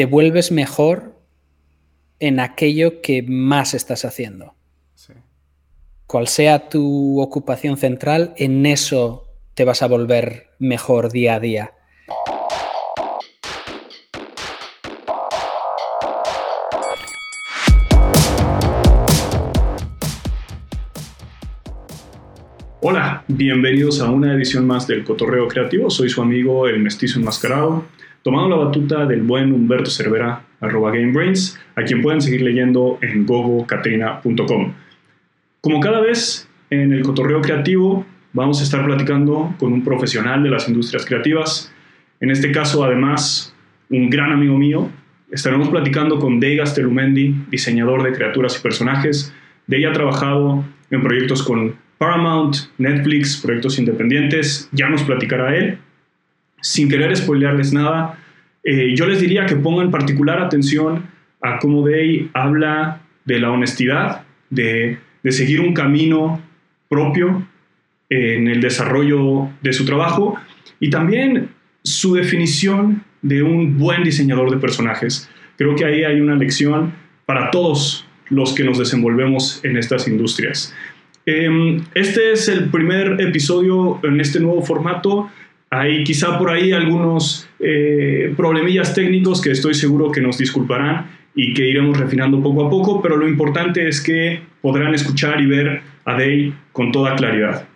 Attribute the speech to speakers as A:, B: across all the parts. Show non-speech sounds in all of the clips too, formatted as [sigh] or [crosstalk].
A: te vuelves mejor en aquello que más estás haciendo. Cual sea tu ocupación central, en eso te vas a volver mejor día a día.
B: Hola, bienvenidos a una edición más del Cotorreo Creativo. Soy su amigo el Mestizo Enmascarado, tomando la batuta del buen Humberto Cervera, arroba GameBrains, a quien pueden seguir leyendo en gogocatrina.com. Como cada vez en el Cotorreo Creativo, vamos a estar platicando con un profesional de las industrias creativas. En este caso, además, un gran amigo mío. Estaremos platicando con Degas Telumendi, diseñador de criaturas y personajes. Ella ha trabajado en proyectos con Paramount, Netflix, proyectos independientes, ya nos platicará él. Sin querer spoilearles nada, eh, yo les diría que pongan particular atención a cómo Day habla de la honestidad, de, de seguir un camino propio en el desarrollo de su trabajo y también su definición de un buen diseñador de personajes. Creo que ahí hay una lección para todos los que nos desenvolvemos en estas industrias. Em, este es el primer episodio en este nuevo formato. Hay quizá por ahí algunos eh, problemillas técnicos que estoy seguro que nos disculparán y que iremos refinando poco a poco, pero lo importante es que podrán escuchar y ver a Day con toda claridad.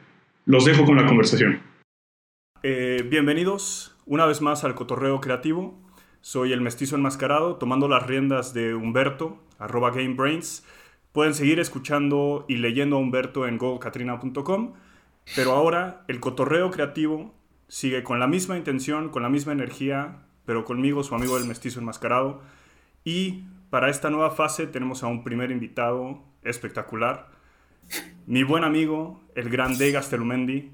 B: Los dejo con la conversación. Eh, bienvenidos una vez más al Cotorreo Creativo. Soy el mestizo enmascarado, tomando las riendas de Humberto, arroba GameBrains. Pueden seguir escuchando y leyendo a Humberto en gocatrina.com, pero ahora el cotorreo creativo sigue con la misma intención, con la misma energía, pero conmigo, su amigo el mestizo enmascarado. Y para esta nueva fase tenemos a un primer invitado espectacular, mi buen amigo, el gran Degas Telumendi,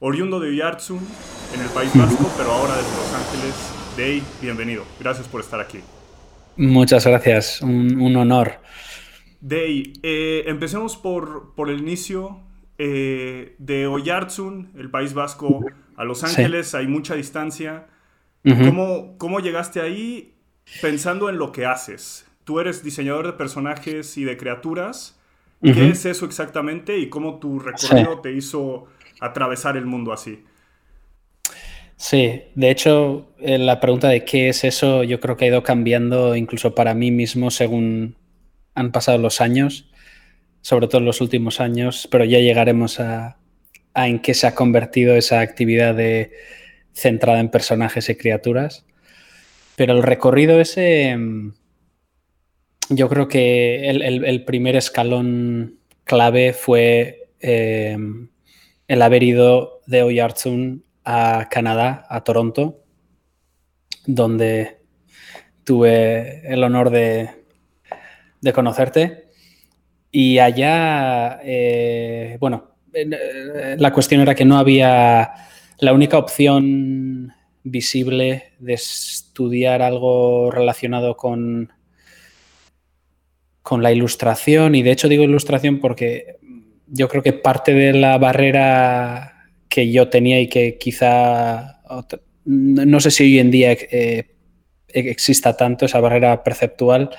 B: oriundo de Villartsun, en el País Vasco, pero ahora desde Los Ángeles. Dey, bienvenido. Gracias por estar aquí.
A: Muchas gracias, un, un honor.
B: Day, eh, empecemos por, por, el inicio eh, de Oyarzun, el País Vasco, a Los Ángeles, hay mucha distancia. ¿Cómo, ¿Cómo, llegaste ahí pensando en lo que haces? Tú eres diseñador de personajes y de criaturas. ¿Qué es eso exactamente y cómo tu recorrido te hizo atravesar el mundo así?
A: Sí, de hecho, eh, la pregunta de qué es eso yo creo que ha ido cambiando incluso para mí mismo según han pasado los años, sobre todo en los últimos años, pero ya llegaremos a, en qué se ha convertido esa actividad de, centrada en personajes y criaturas. Pero el recorrido ese, mm, yo creo que el, primer escalón clave fue eh, el haber ido de Oyarzun a Canadá, a Toronto, donde tuve el honor de, de conocerte. Y allá, eh, bueno, la cuestión era que no había la única opción visible de estudiar algo relacionado con, con la ilustración. Y de hecho digo ilustración porque yo creo que parte de la barrera que yo tenía y que quizá, no sé si hoy en día eh, exista tanto, esa barrera perceptual,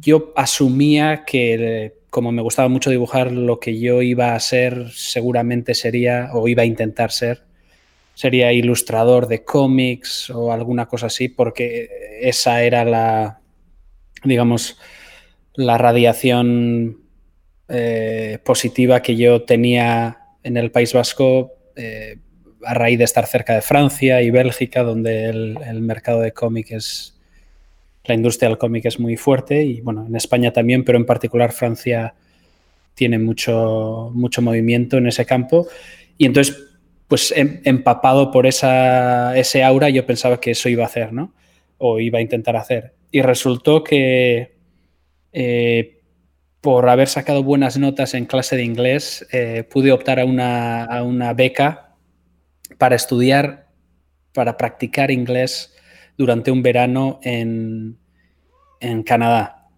A: yo asumía que como me gustaba mucho dibujar, lo que yo iba a ser seguramente sería, o iba a intentar ser, sería ilustrador de cómics o alguna cosa así, porque esa era la, digamos, la radiación eh, positiva que yo tenía en el País Vasco eh, a raíz de estar cerca de Francia y Bélgica, donde el, el mercado de cómics es la industria del cómic es muy fuerte y bueno, en España también, pero en particular Francia tiene mucho, mucho movimiento en ese campo. Y entonces, pues em, empapado por esa, ese aura, yo pensaba que eso iba a hacer, ¿no? O iba a intentar hacer. Y resultó que eh, por haber sacado buenas notas en clase de inglés, eh, pude optar a una, a una beca para estudiar, para practicar inglés durante un verano en, Canadá.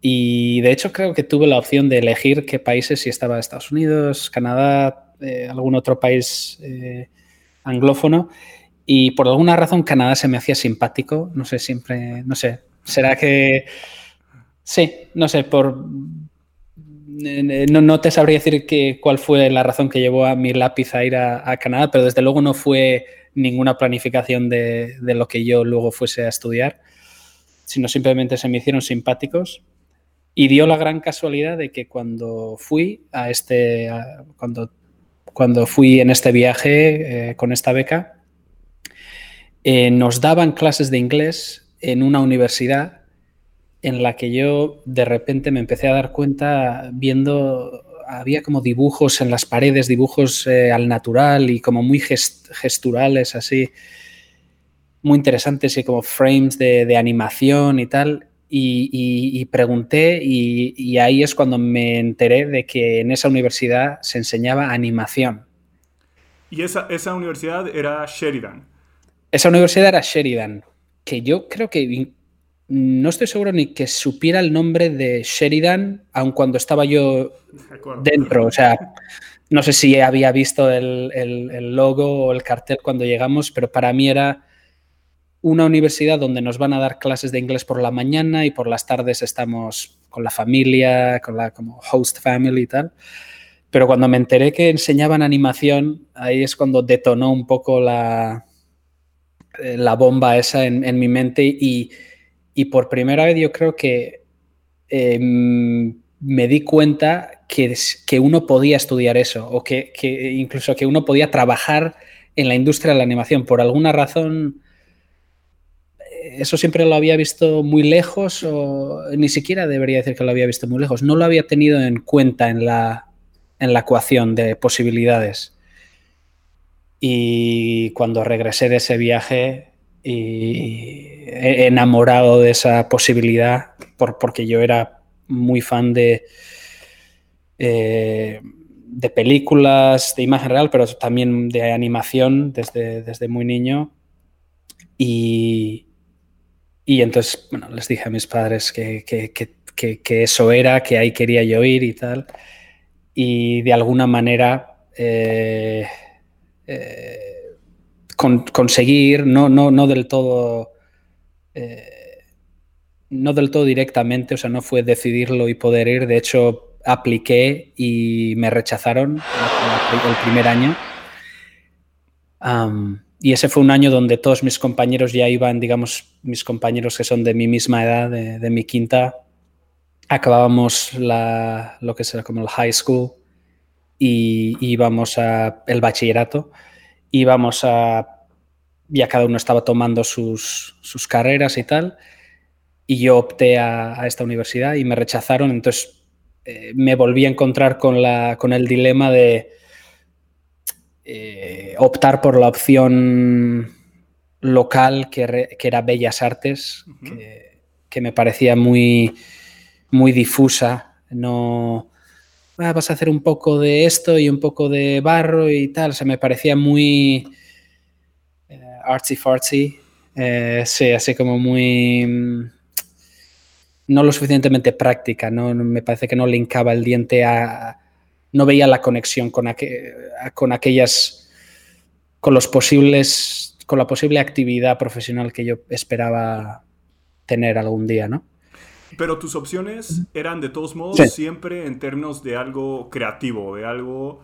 A: Y de hecho creo que tuve la opción de elegir qué países, si estaba Estados Unidos, Canadá, eh, algún otro país eh, anglófono. y por alguna razón Canadá se me hacía simpático, no sé, siempre, no sé, será que... Sí, no sé, por... No, no te sabría decir cuál fue la razón que llevó a mi lápiz a ir a, Canadá, pero desde luego no fue ninguna planificación de, de, lo que yo luego fuese a estudiar, sino simplemente se me hicieron simpáticos. Y dio la gran casualidad de que cuando fui a este, cuando, cuando fui en este viaje eh, con esta beca, eh, nos daban clases de inglés en una universidad en la que yo de repente me empecé a dar cuenta viendo, había como dibujos en las paredes, dibujos eh, al natural y como muy gesturales así, muy interesantes y como frames de, animación y tal. Y, pregunté y, ahí es cuando me enteré de que en esa universidad se enseñaba animación.
C: ¿Y esa, esa universidad era Sheridan?
A: Esa universidad era Sheridan, que yo creo que no estoy seguro ni que supiera el nombre de Sheridan, aun cuando estaba yo dentro. O sea, no sé si había visto el, el, logo o el cartel cuando llegamos, pero para mí era una universidad donde nos van a dar clases de inglés por la mañana y por las tardes estamos con la familia, con la como host family y tal. Pero cuando me enteré que enseñaban animación, ahí es cuando detonó un poco la, eh, la bomba esa en, mi mente y, por primera vez yo creo que em, me di cuenta que, que, uno podía estudiar eso o que, incluso que uno podía trabajar en la industria de la animación. Por alguna razón, eh, eso siempre lo había visto muy lejos o ni siquiera debería decir que lo había visto muy lejos. No lo había tenido en cuenta en la, en la ecuación de posibilidades. Y cuando regresé de ese viaje y enamorado de esa posibilidad, por, porque yo era muy fan de, eh, de películas de imagen real, pero también de animación desde, desde muy niño. Y, y entonces, bueno, les dije a mis padres que, que, que, eso era, que ahí quería yo ir y tal. Y de alguna manera... Eh, eh, conseguir, no, no, no del todo. Eh, no del todo directamente, o sea, no fue decidirlo y poder ir. De hecho, apliqué y me rechazaron el primer año. y ese fue un año donde todos mis compañeros ya iban, digamos, mis compañeros que son de mi misma edad, de, mi quinta, acabábamos lo que será como el high school y íbamos a el bachillerato, íbamos a ya cada uno estaba tomando sus, carreras y tal, y yo opté a, esta universidad y me rechazaron, entonces eh, me volví a encontrar con, la, con el dilema de eh, optar por la opción local que, era Bellas Artes, que, me parecía muy, muy difusa, no Ah, vas a hacer un poco de esto y un poco de barro y tal. O sea, me parecía muy eh, artsy fartsy. Eh, sí, así como muy. Mm, no lo suficientemente práctica, ¿no? Me parece que no linkaba el diente a. No veía la conexión con, con aquellas. con los posibles. con la posible actividad profesional que yo esperaba tener algún día, ¿no?
C: Pero tus opciones eran de todos modos siempre en términos de algo creativo, de algo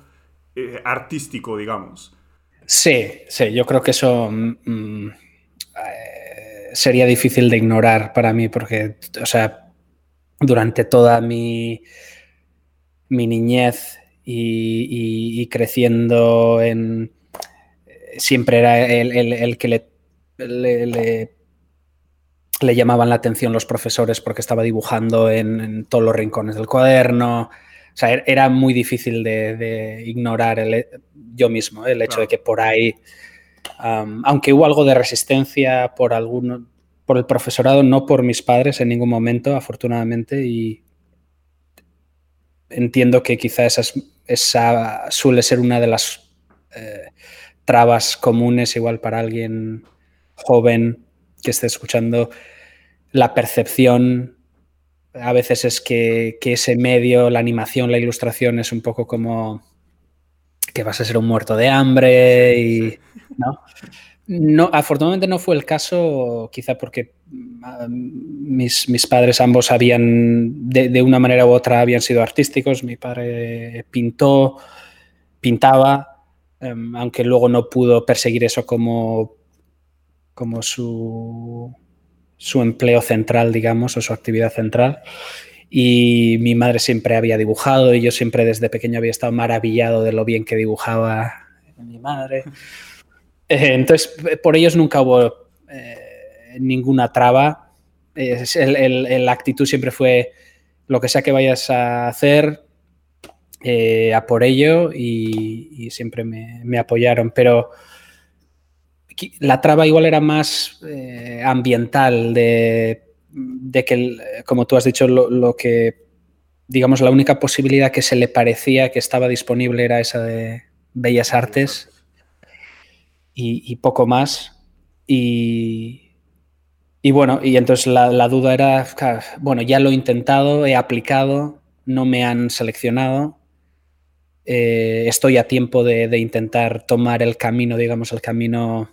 C: eh, artístico, digamos.
A: Sí, sí, yo creo que eso mm, mm, eh, sería difícil de ignorar para mí porque, o sea, durante toda mi, mi niñez y, creciendo en... Siempre era el, que le le llamaban la atención los profesores porque estaba dibujando en, todos los rincones del cuaderno. O sea, er, era muy difícil de, ignorar el, yo mismo el hecho de que por ahí, aunque hubo algo de resistencia por alguno, por el profesorado, no por mis padres en ningún momento, afortunadamente, y entiendo que quizá esa, esa suele ser una de las eh, trabas comunes igual para alguien joven que esté escuchando, la percepción a veces es que, ese medio, la animación, la ilustración es un poco como que vas a ser un muerto de hambre y, ¿no? No, afortunadamente no fue el caso, quizá porque ah, mis, mis padres ambos habían, de, una manera u otra, habían sido artísticos. Mi padre pintó, pintaba, em, aunque luego no pudo perseguir eso como, como su, su empleo central, digamos, o su actividad central. Y mi madre siempre había dibujado y yo siempre desde pequeño había estado maravillado de lo bien que dibujaba mi madre. [laughs] Eh, entonces, por ellos nunca hubo eh, ninguna traba. la actitud siempre fue lo que sea que vayas a hacer, eh, a por ello y, siempre me, apoyaron. Pero la traba igual era más ambiental, de, que, como tú has dicho, lo, que, digamos, la única posibilidad que se le parecía que estaba disponible era esa de Bellas Artes y, poco más. Y, y, bueno, y entonces la, duda era, bueno, ya lo he intentado, he aplicado, no me han seleccionado. Eh, estoy a tiempo de, intentar tomar el camino, digamos, el camino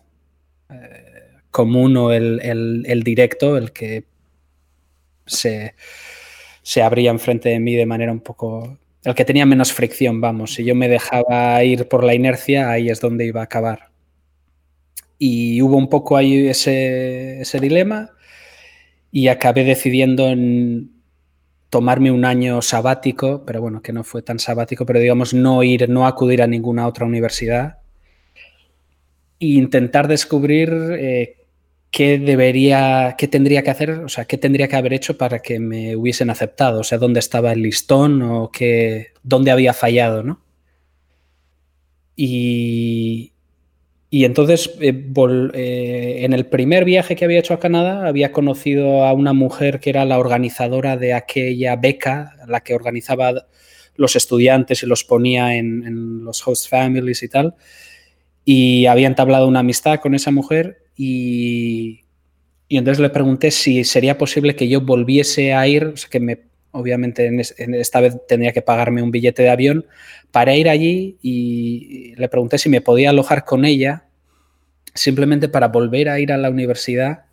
A: común o el, directo, el que se, se abría enfrente de mí de manera un poco el que tenía menos fricción, vamos. Si yo me dejaba ir por la inercia, ahí es donde iba a acabar. Y hubo un poco ahí ese, dilema y acabé decidiendo en tomarme un año sabático, pero bueno, que no fue tan sabático, pero digamos no ir, no acudir a ninguna otra universidad intentar descubrir eh, qué debería, qué tendría que hacer, o sea, qué tendría que haber hecho para que me hubiesen aceptado, o sea, dónde estaba el listón o qué, dónde había fallado, ¿no? Y, y entonces, eh, eh, en el primer viaje que había hecho a Canadá, había conocido a una mujer que era la organizadora de aquella beca, la que organizaba los estudiantes y los ponía en, los host families y tal. Y había entablado una amistad con esa mujer y, y entonces le pregunté si sería posible que yo volviese a ir, o sea, que me obviamente en, esta vez tendría que pagarme un billete de avión para ir allí y le pregunté si me podía alojar con ella simplemente para volver a ir a la universidad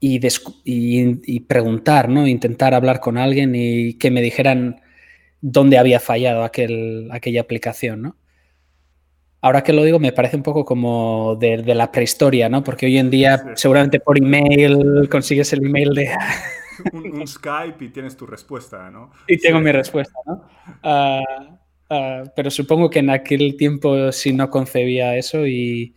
A: y, y, preguntar, ¿no? Intentar hablar con alguien y que me dijeran dónde había fallado aquel, aquella aplicación, ¿no? Ahora que lo digo, me parece un poco como de, la prehistoria, ¿no? Porque hoy en día, seguramente por email consigues el email de [laughs]
C: un, Skype y tienes tu respuesta, ¿no? [laughs]
A: Y tengo mi respuesta, ¿no? Ah, ah, pero supongo que en aquel tiempo sí no concebía eso y,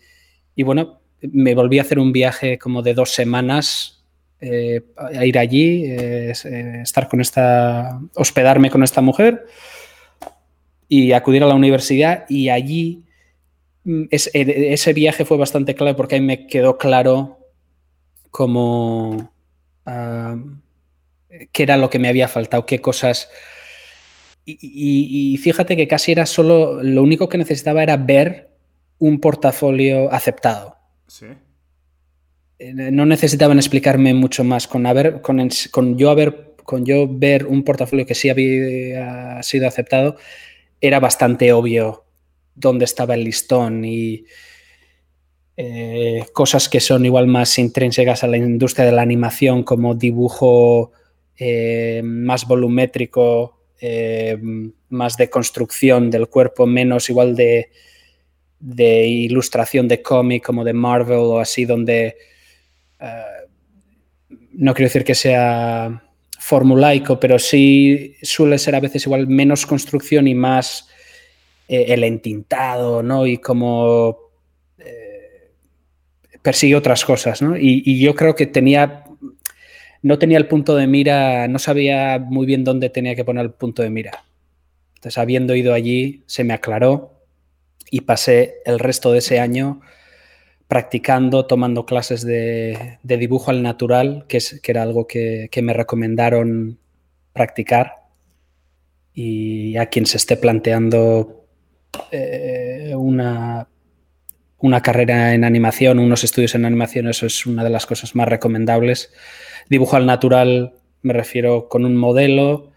A: bueno, me volví a hacer un viaje como de dos semanas eh, a ir allí, eh, eh, estar con esta, hospedarme con esta mujer y acudir a la universidad y allí mm, ese viaje fue bastante clave porque ahí me quedó claro cómo ah, qué era lo que me había faltado, qué cosas... Y, fíjate que casi era solo, lo único que necesitaba era ver un portafolio aceptado. Sí. Eh, no necesitaban explicarme mucho más. Con, haber, con, con, yo haber, con yo ver un portafolio que sí había sido aceptado, era bastante obvio dónde estaba el listón y eh, cosas que son igual más intrínsecas a la industria de la animación, como dibujo eh, más volumétrico, eh, más de construcción del cuerpo, menos igual de, ilustración de cómic como de Marvel o así, donde no quiero decir que sea formulaico, pero sí suele ser a veces igual menos construcción y más el entintado, ¿no? Y como persigue otras cosas, ¿no? y, yo creo que tenía no tenía el punto de mira, no sabía muy bien dónde tenía que poner el punto de mira. Entonces, habiendo ido allí, se me aclaró y pasé el resto de ese año practicando, tomando clases de, dibujo al natural, que, es, que era algo que, me recomendaron practicar. Y a quien se esté planteando eh, una, una carrera en animación, unos estudios en animación, eso es una de las cosas más recomendables Dibujo al natural me refiero con un modelo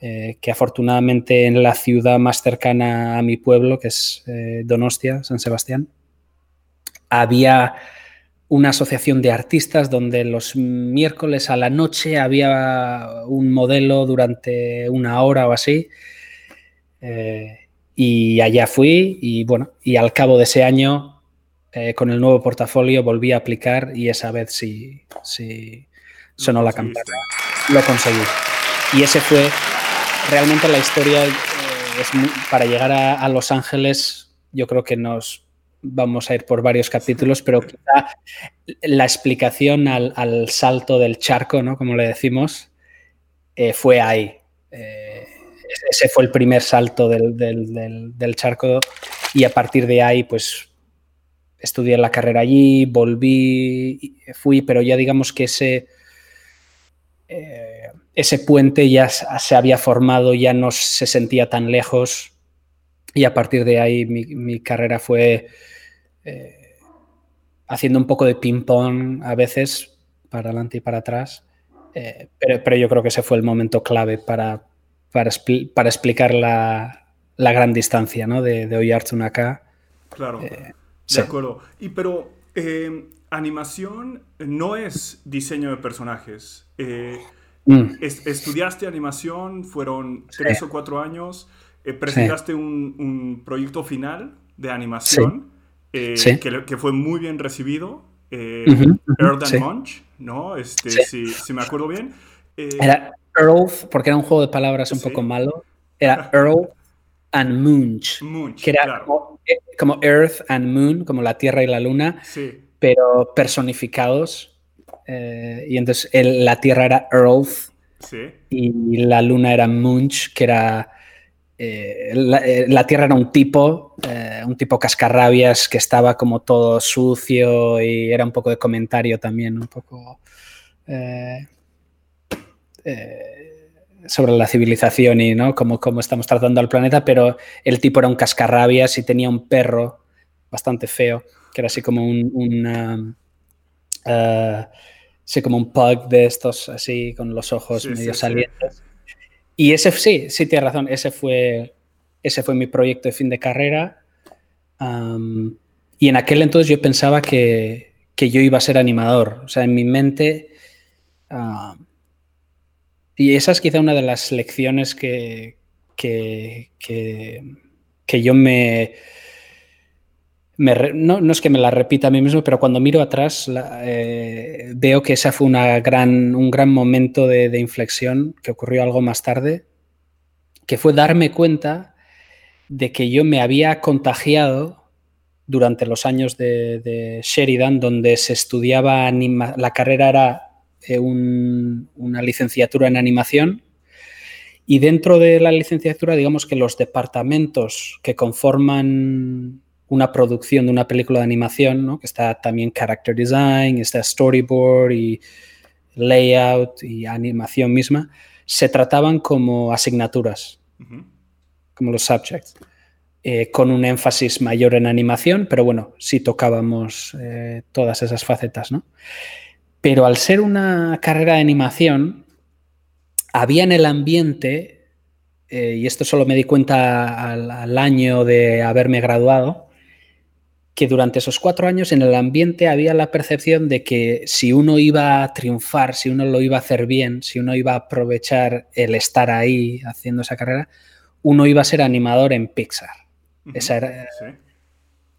A: eh, que afortunadamente en la ciudad más cercana a mi pueblo, que es eh, Donostia, San Sebastián, había una asociación de artistas donde los miércoles a la noche había un modelo durante una hora o así. Eh, y allá fui y bueno, y al cabo de ese año, eh, con el nuevo portafolio, volví a aplicar y esa vez sí, sí sonó la campana. Lo conseguí. Y ese fue realmente la historia eh, para llegar a, Los Ángeles. Yo creo que nos vamos a ir por varios capítulos, pero quizá la explicación al, salto del charco, ¿no? Como le decimos, eh, fue ahí. Eh, ese fue el primer salto del, del, charco y a partir de ahí, pues estudié la carrera allí, volví, fui, pero ya digamos que ese eh, ese puente ya se había formado, ya no se sentía tan lejos y a partir de ahí mi, carrera fue eh, haciendo un poco de ping-pong a veces, para adelante y para atrás, eh, pero, yo creo que ese fue el momento clave para, para, explicar la, gran distancia ¿no? de, de Oyartsun acá.
C: Claro, de acuerdo. Y pero animación no es diseño de personajes. Eh, mm. estudiaste animación, fueron tres o cuatro años, eh, presentaste un, proyecto final de animación eh, que, fue muy bien recibido. Earth and Munch, ¿no? Este, si, me acuerdo bien.
A: era Earth, porque era un juego de palabras un poco malo. Era Earth and Munch. que era como, Earth and Moon, como la Tierra y la Luna. Pero personificados eh, y entonces la Tierra era Earth y la Luna era Munch, que era... Eh, eh, la, Tierra era un tipo, un tipo cascarrabias que estaba como todo sucio y era un poco de comentario también, un poco sobre la civilización y ¿no? cómo, cómo, estamos tratando al planeta, pero el tipo era un cascarrabias y tenía un perro bastante feo, que era así como un, sí, como un pug de estos, así, con los ojos medio salientes. Y ese, sí, sí, tienes razón, ese fue, ese fue mi proyecto de fin de carrera. y en aquel entonces yo pensaba que, que, yo iba a ser animador. O sea, en mi mente... y esa es quizá una de las lecciones que, que, que yo me, no, es que me la repita a mí mismo, pero cuando miro atrás eh, veo que ese fue una gran, un gran momento de, inflexión que ocurrió algo más tarde, que fue darme cuenta de que yo me había contagiado durante los años de, Sheridan, donde se estudiaba la carrera era eh, una licenciatura en animación. Y dentro de la licenciatura, digamos que los departamentos que conforman una producción de una película de animación, ¿no? que está también character design, está storyboard y layout y animación misma, se trataban como asignaturas, como los subjects, eh, con un énfasis mayor en animación, pero bueno, sí tocábamos eh, todas esas facetas, ¿no? Pero al ser una carrera de animación, había en el ambiente, eh, y esto solo me di cuenta al año de haberme graduado, que durante esos cuatro años en el ambiente había la percepción de que si uno iba a triunfar, si uno lo iba a hacer bien, si uno iba a aprovechar el estar ahí haciendo esa carrera, uno iba a ser animador en Pixar. esa era,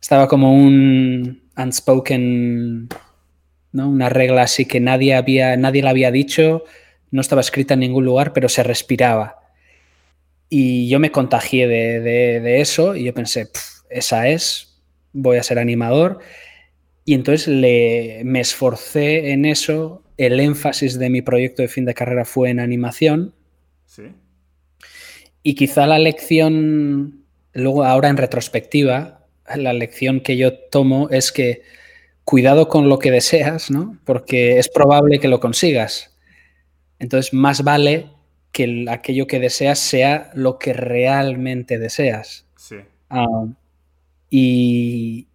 A: Estaba como un unspoken, ¿no? una regla así que nadie, había, nadie la había dicho, no estaba escrita en ningún lugar, pero se respiraba. Y yo me contagié de, eso y yo pensé, esa es, voy a ser animador. Y entonces le, me esforcé en eso. El énfasis de mi proyecto de fin de carrera fue en animación. Sí. Y quizá la lección, luego ahora en retrospectiva, la lección que yo tomo es que cuidado con lo que deseas, ¿no? Porque es probable que lo consigas. Entonces, más vale que aquello que deseas sea lo que realmente deseas. Sí. Ah, y,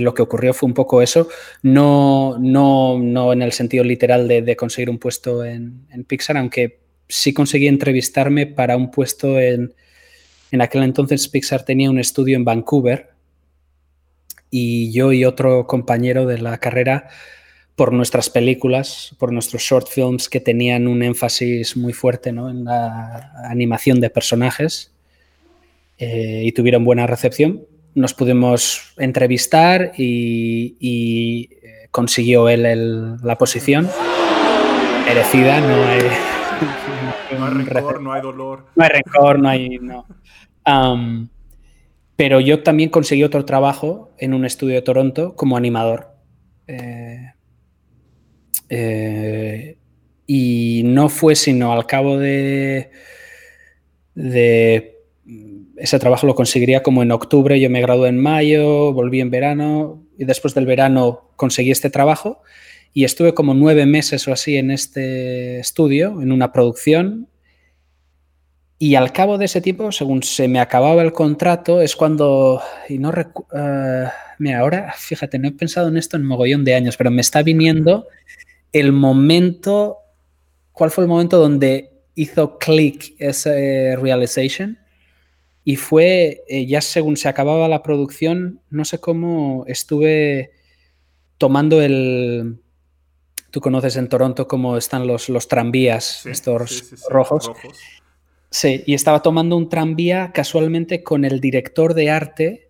A: lo que ocurrió fue un poco eso, no, no, no en el sentido literal de, conseguir un puesto en, Pixar, aunque sí conseguí entrevistarme para un puesto en... En aquel entonces Pixar tenía un estudio en Vancouver y yo y otro compañero de la carrera por nuestras películas, por nuestros short films que tenían un énfasis muy fuerte en la animación de personajes eh, y tuvieron buena recepción. Nos pudimos entrevistar y, eh, consiguió él la posición. Merecida, no hay,
B: no hay [laughs] rencor, no hay dolor.
A: No hay rencor, no hay. No. Pero yo también conseguí otro trabajo en un estudio de Toronto como animador. Eh, eh, y no fue sino al cabo de, de ese trabajo lo conseguiría como en octubre, yo me gradué en mayo, volví en verano y después del verano conseguí este trabajo y estuve como nueve meses o así en este estudio, en una producción. Y al cabo de ese tiempo, según se me acababa el contrato, es cuando, y no uh, mira, ahora, fíjate, no he pensado en esto en mogollón de años, pero me está viniendo el momento, ¿cuál fue el momento donde hizo click ese realization? Y fue, eh, ya según se acababa la producción, no sé cómo estuve tomando el, Tú conoces en Toronto cómo están los, los tranvías, estos rojos. Sí, y estaba tomando un tranvía casualmente con el director de arte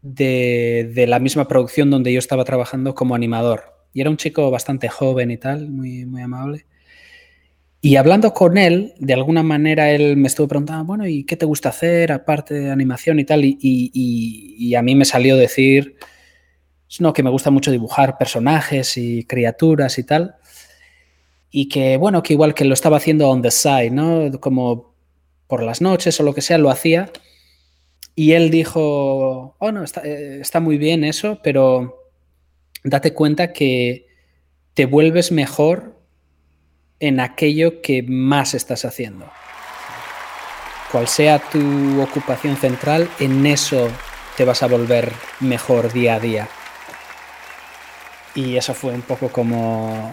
A: de, la misma producción donde yo estaba trabajando como animador. Y era un chico bastante joven y tal, muy, muy amable. Y hablando con él, de alguna manera él me estuvo preguntando, bueno, ¿y qué te gusta hacer aparte de animación y tal? Y, y a mí me salió decir, no, que me gusta mucho dibujar personajes y criaturas y tal. Y que, bueno, que igual que lo estaba haciendo on the side, ¿no? Como por las noches o lo que sea, lo hacía. Y él dijo, oh, no, está, eh, está muy bien eso, pero date cuenta que te vuelves mejor en aquello que más estás haciendo. Cual sea tu ocupación central, en eso te vas a volver mejor día a día. Y eso fue un poco como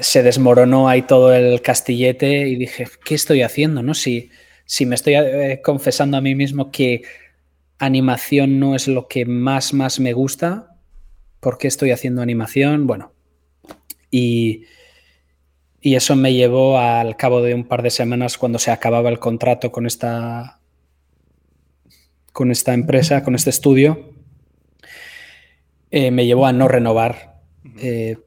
A: se desmoronó ahí todo el castillete y dije, ¿qué estoy haciendo? ¿No? Si, si me estoy eh, confesando a mí mismo que animación no es lo que más, más me gusta, ¿por qué estoy haciendo animación? Bueno, y, y eso me llevó al cabo de un par de semanas cuando se acababa el contrato con esta, con esta empresa, con este estudio, eh, me llevó a no renovar. Eh,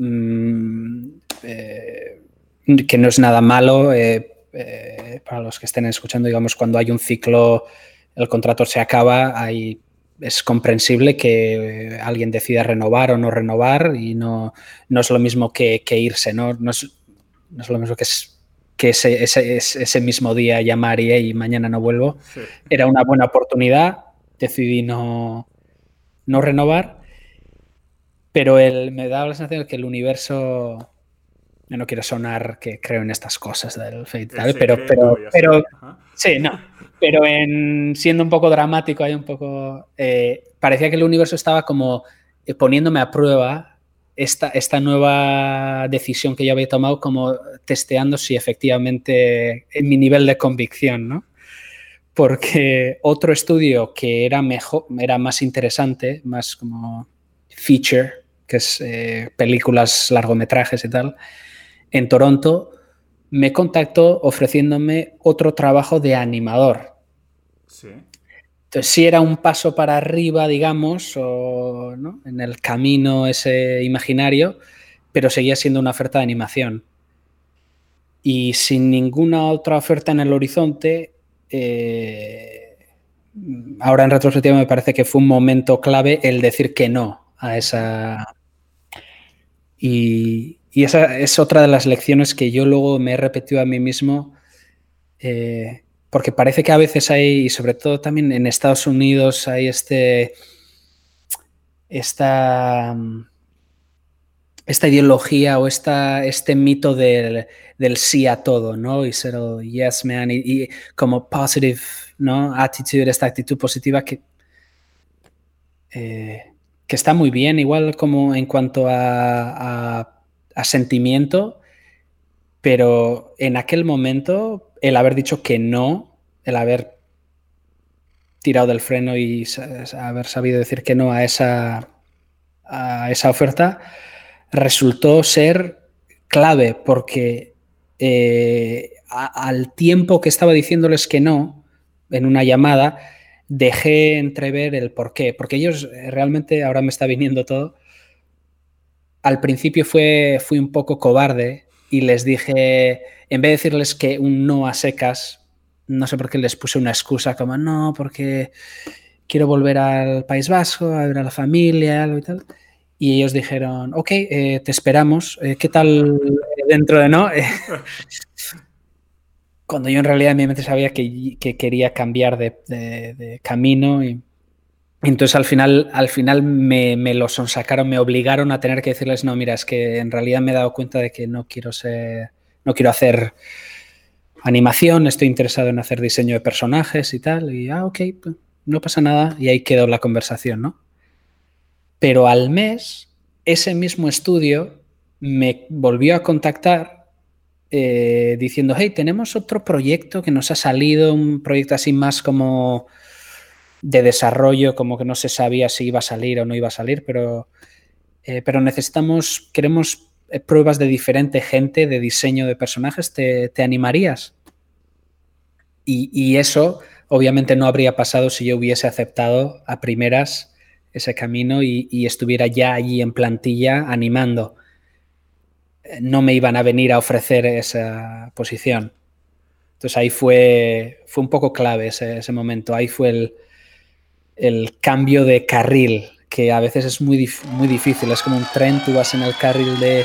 A: mm, eh, que no es nada malo para los que estén escuchando, digamos, cuando hay un ciclo, el contrato se acaba, hay, es comprensible que alguien decida renovar o no renovar y no, no es lo mismo que, irse, ¿no? No es, no es, lo mismo que, es, que ese, ese, ese, mismo día llamar y, y mañana no vuelvo. Era una buena oportunidad, decidí no, no renovar, pero el, me da la sensación de que el universo, yo no quiero sonar que creo en estas cosas del Fate, pero, pero, pero sí, no, pero en, siendo un poco dramático, hay un poco, eh, parecía que el universo estaba como eh, poniéndome a prueba esta, esta nueva decisión que yo había tomado, como testeando si efectivamente en mi nivel de convicción, ¿no? porque otro estudio que era mejor, era más interesante, más como feature, que es eh, películas, largometrajes y tal, en Toronto, me contactó ofreciéndome otro trabajo de animador. Sí. Entonces sí era un paso para arriba, digamos, o, en el camino ese imaginario, pero seguía siendo una oferta de animación. Y sin ninguna otra oferta en el horizonte, eh, ahora en retrospectiva me parece que fue un momento clave el decir que no a esa... Y, esa es otra de las lecciones que yo luego me he repetido a mí mismo, eh, porque parece que a veces hay, y sobre todo también en Estados Unidos, hay este... Esta esta ideología o esta, este mito del, del, sí a todo, ¿no? Y ser el yes man y, como positive, ¿no? Attitude, esta actitud positiva que, eh, que está muy bien, igual como en cuanto a, a, sentimiento, pero en aquel momento el haber dicho que no, el haber tirado del freno y haber sabido decir que no a esa, a esa oferta resultó ser clave porque eh, al tiempo que estaba diciéndoles que no en una llamada, dejé entrever el por qué. Porque ellos eh, realmente, ahora me está viniendo todo, al principio fue, fui un poco cobarde y les dije, en vez de decirles que un no a secas, no sé por qué les puse una excusa como no, porque quiero volver al País Vasco, a ver a la familia, algo y tal. Y ellos dijeron, ok, eh, te esperamos. Eh, ¿Qué tal dentro de no? [laughs] Cuando yo en realidad en mi mente sabía que, quería cambiar de, camino y entonces al final, al final me, me lo sonsacaron, me obligaron a tener que decirles, no, mira, es que en realidad me he dado cuenta de que no quiero ser, no quiero hacer animación, estoy interesado en hacer diseño de personajes y tal. Y, ah, ok, pues, no pasa nada. Y ahí quedó la conversación, ¿no? Pero al mes, ese mismo estudio me volvió a contactar eh, diciendo, hey, tenemos otro proyecto que nos ha salido, un proyecto así más como de desarrollo, como que no se sabía si iba a salir o no iba a salir, pero, eh, pero necesitamos, queremos eh, pruebas de diferente gente de diseño de personajes, ¿te, animarías? Y, eso obviamente no habría pasado si yo hubiese aceptado a primeras ese camino y, estuviera ya allí en plantilla animando. No me iban a venir a ofrecer esa posición. Entonces ahí fue, fue un poco clave ese, momento. Ahí fue el, el, cambio de carril que a veces es muy, muy difícil. Es como un tren, tú vas en el carril de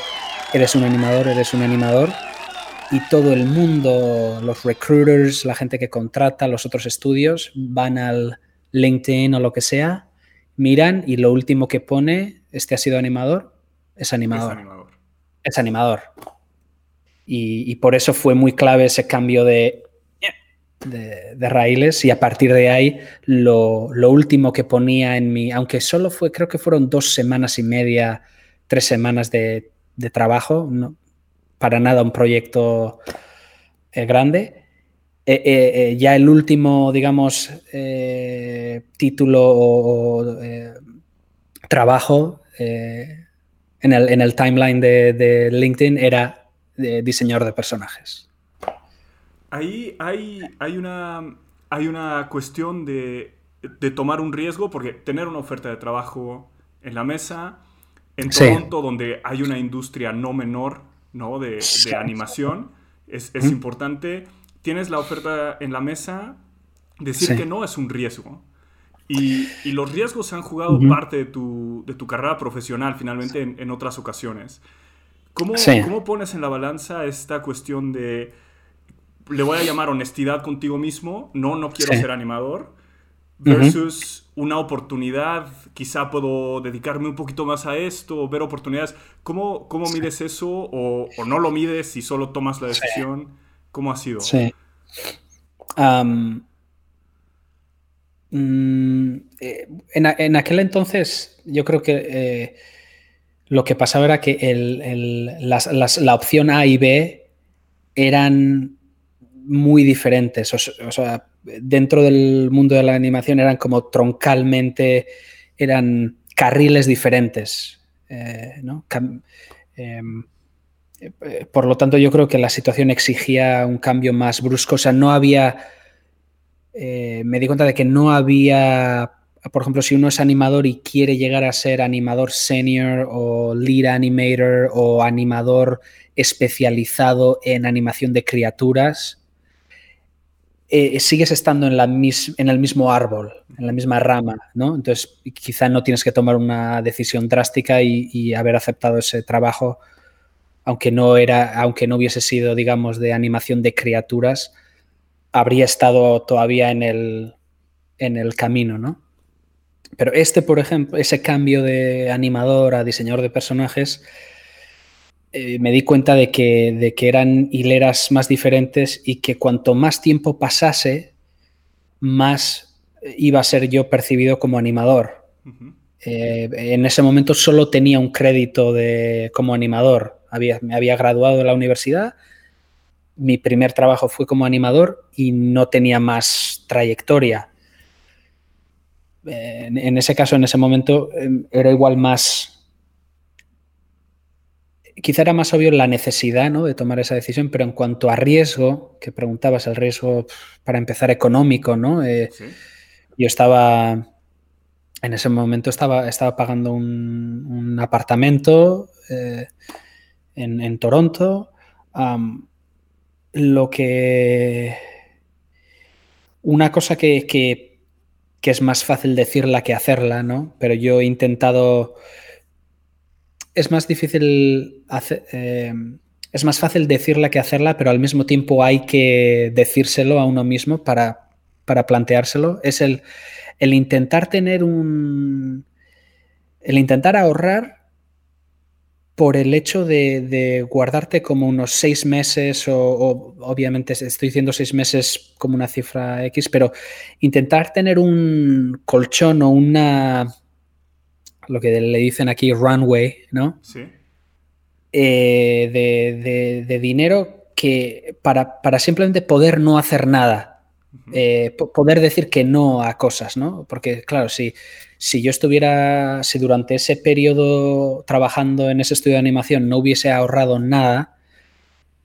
A: eres un animador, eres un animador, y todo el mundo, los recruiters, la gente que contrata, los otros estudios, van al LinkedIn o lo que sea, miran y lo último que pone, este ha sido animador, es animador. Es animador. Es animador. Y, por eso fue muy clave ese cambio de de, raíles y a partir de ahí lo, último que ponía en mi, aunque solo fue, creo que fueron dos semanas y media, tres semanas de, trabajo, no, para nada un proyecto eh, grande. Eh, eh, ya el último, digamos, título o trabajo en el, en, el, timeline de, de LinkedIn era de diseñador de personajes
B: ahí hay, hay, una, hay una cuestión de, tomar un riesgo, porque tener una oferta de trabajo en la mesa, en Toronto, donde hay una industria no menor ¿no? De, animación, es, importante. Tienes la oferta en la mesa, decir que no es un riesgo. Y, los riesgos han jugado parte de tu, de tu, carrera profesional finalmente en, otras ocasiones. ¿Cómo, ¿Cómo, pones en la balanza esta cuestión de le voy a llamar honestidad contigo mismo, no, no quiero ser animador, versus una oportunidad, quizá puedo dedicarme un poquito más a esto, ver oportunidades. ¿Cómo, cómo mides eso o, no lo mides y solo tomas la decisión? ¿Cómo ha sido?
A: Sí. Mm, eh, en, aquel entonces yo creo que eh, lo que pasaba era que la opción A y B eran muy diferentes. O, sea, dentro del mundo de la animación eran como troncalmente, eran carriles diferentes. Eh, em, eh, por lo tanto, yo creo que la situación exigía un cambio más brusco. O sea, no había. Eh, me di cuenta de que no había. Por ejemplo, si uno es animador y quiere llegar a ser animador senior o lead animator o animador especializado en animación de criaturas, eh, sigues estando en, el mismo árbol, en la misma rama, ¿no? Entonces, quizá no tienes que tomar una decisión drástica y, haber aceptado ese trabajo, aunque no era, aunque no hubiese sido, digamos, de animación de criaturas, habría estado todavía en el, en el camino, ¿no? Pero este, por ejemplo, ese cambio de animador a diseñador de personajes, eh, me di cuenta de que, de que eran hileras más diferentes y que cuanto más tiempo pasase, más iba a ser yo percibido como animador. Eh, en ese momento solo tenía un crédito de, como animador. Había, me había graduado de la universidad, mi primer trabajo fue como animador y no tenía más trayectoria. en, ese caso, en ese momento, em, era igual más... Quizá era más obvio la necesidad ¿no? de tomar esa decisión, pero en cuanto a riesgo, que preguntabas, el riesgo para empezar económico, ¿no? Eh, yo estaba, en ese momento estaba, estaba pagando un, apartamento eh, en, Toronto, lo que... Una cosa que, que, es más fácil decirla que hacerla, ¿no? Pero yo he intentado... Es más difícil. Eh, es más fácil decirla que hacerla, pero al mismo tiempo hay que decírselo a uno mismo para, para planteárselo. Es el, el intentar tener un... El intentar ahorrar por el hecho de, guardarte como unos seis meses, o, obviamente estoy diciendo seis meses como una cifra X, pero intentar tener un colchón o una, lo que le dicen aquí, runway, ¿no? Sí. Eh, de, dinero que para, para, simplemente poder no hacer nada. Eh, poder decir que no a cosas, ¿no? Porque, claro, si, si yo estuviera, si durante ese periodo trabajando en ese estudio de animación no hubiese ahorrado nada,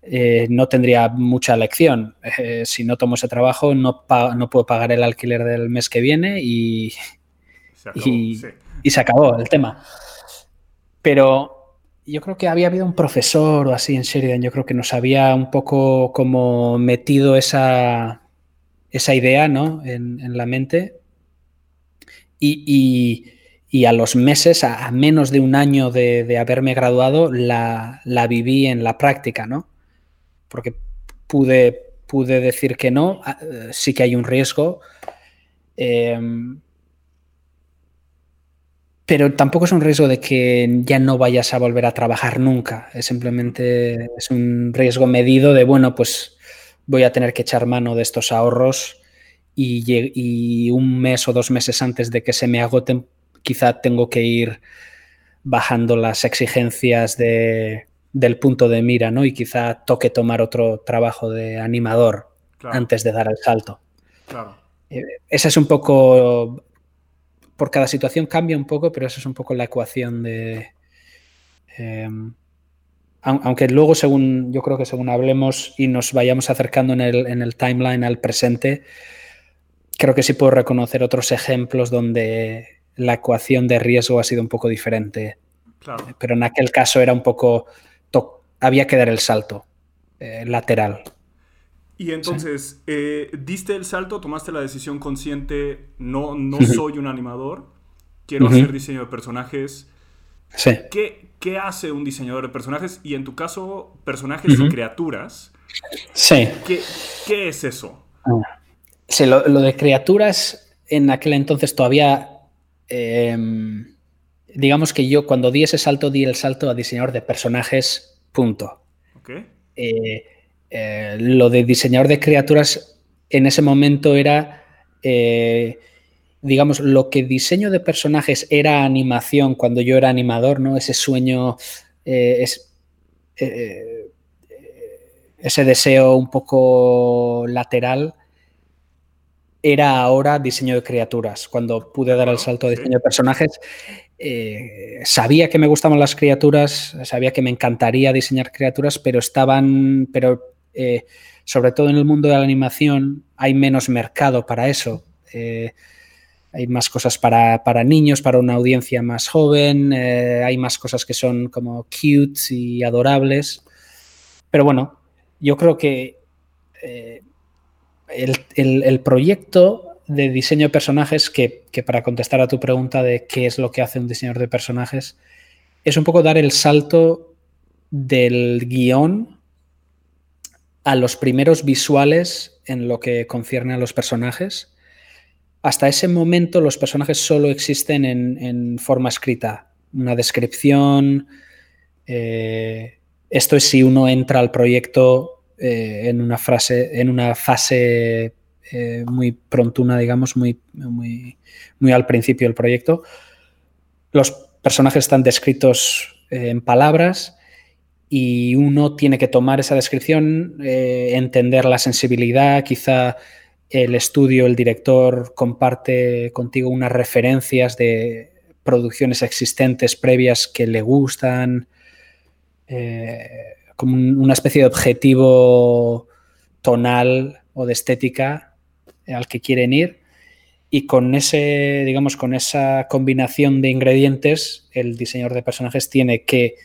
A: eh, no tendría mucha lección. Eh, si no tomo ese trabajo, no, no puedo pagar el alquiler del mes que viene y se acabó, y, se acabó el tema. Pero yo creo que había habido un profesor o así en Sheridan, yo creo que nos había un poco como metido esa, esa idea ¿no? en, la mente y, a los meses, a, menos de un año de, haberme graduado, la, viví en la práctica, ¿no? Porque pude, pude decir que no, ah, sí que hay un riesgo, em, pero tampoco es un riesgo de que ya no vayas a volver a trabajar nunca, es simplemente es un riesgo medido de, bueno, pues voy a tener que echar mano de estos ahorros y, un mes o dos meses antes de que se me agoten, quizá tengo que ir bajando las exigencias del punto de mira, ¿no? Y quizá toque tomar otro trabajo de animador antes de dar el salto. Claro. Eh, esa es un poco, por cada situación cambia un poco, pero esa es un poco la ecuación de... Em, aunque luego, según yo creo que según hablemos y nos vayamos acercando en el, en el timeline al presente, creo que sí puedo reconocer otros ejemplos donde la ecuación de riesgo ha sido un poco diferente. Pero en aquel caso era un poco. Había que dar el salto eh, lateral.
B: Y entonces, eh, diste el salto, tomaste la decisión consciente, no, no soy un animador, quiero hacer diseño de personajes.
A: Sí.
B: ¿Qué, hace un diseñador de personajes? Y en tu caso, personajes y criaturas.
A: Sí.
B: ¿Qué, qué es eso?
A: Ah. Sí, lo, de criaturas en aquel entonces todavía, em, digamos que yo cuando di ese salto, di el salto a diseñador de personajes, punto. Eh, eh, lo de diseñador de criaturas en ese momento era, eh, digamos, lo que diseño de personajes era animación cuando yo era animador, ¿no? Ese sueño, es, ese deseo un poco lateral era ahora diseño de criaturas. Cuando pude dar el salto a diseño de personajes, eh, sabía que me gustaban las criaturas, sabía que me encantaría diseñar criaturas, pero estaban, pero eh, sobre todo en el mundo de la animación hay menos mercado para eso. Eh, hay más cosas para, niños, para una audiencia más joven, hay más cosas que son como cute y adorables. Pero bueno, yo creo que el, proyecto de diseño de personajes, que, para contestar a tu pregunta de qué es lo que hace un diseñador de personajes, es un poco dar el salto del guion a los primeros visuales en lo que concierne a los personajes. Hasta ese momento los personajes solo existen en, forma escrita, una descripción. Eh, esto es si uno entra al proyecto eh, en, una fase eh, muy prontuna, digamos, muy, muy, muy al principio del proyecto. Los personajes están descritos en palabras y uno tiene que tomar esa descripción, entender la sensibilidad, quizá el estudio, el director comparte contigo unas referencias de producciones existentes previas que le gustan, eh, como una especie de objetivo tonal o de estética al que quieren ir. Y con ese, digamos, con esa combinación de ingredientes, el diseñador de personajes tiene que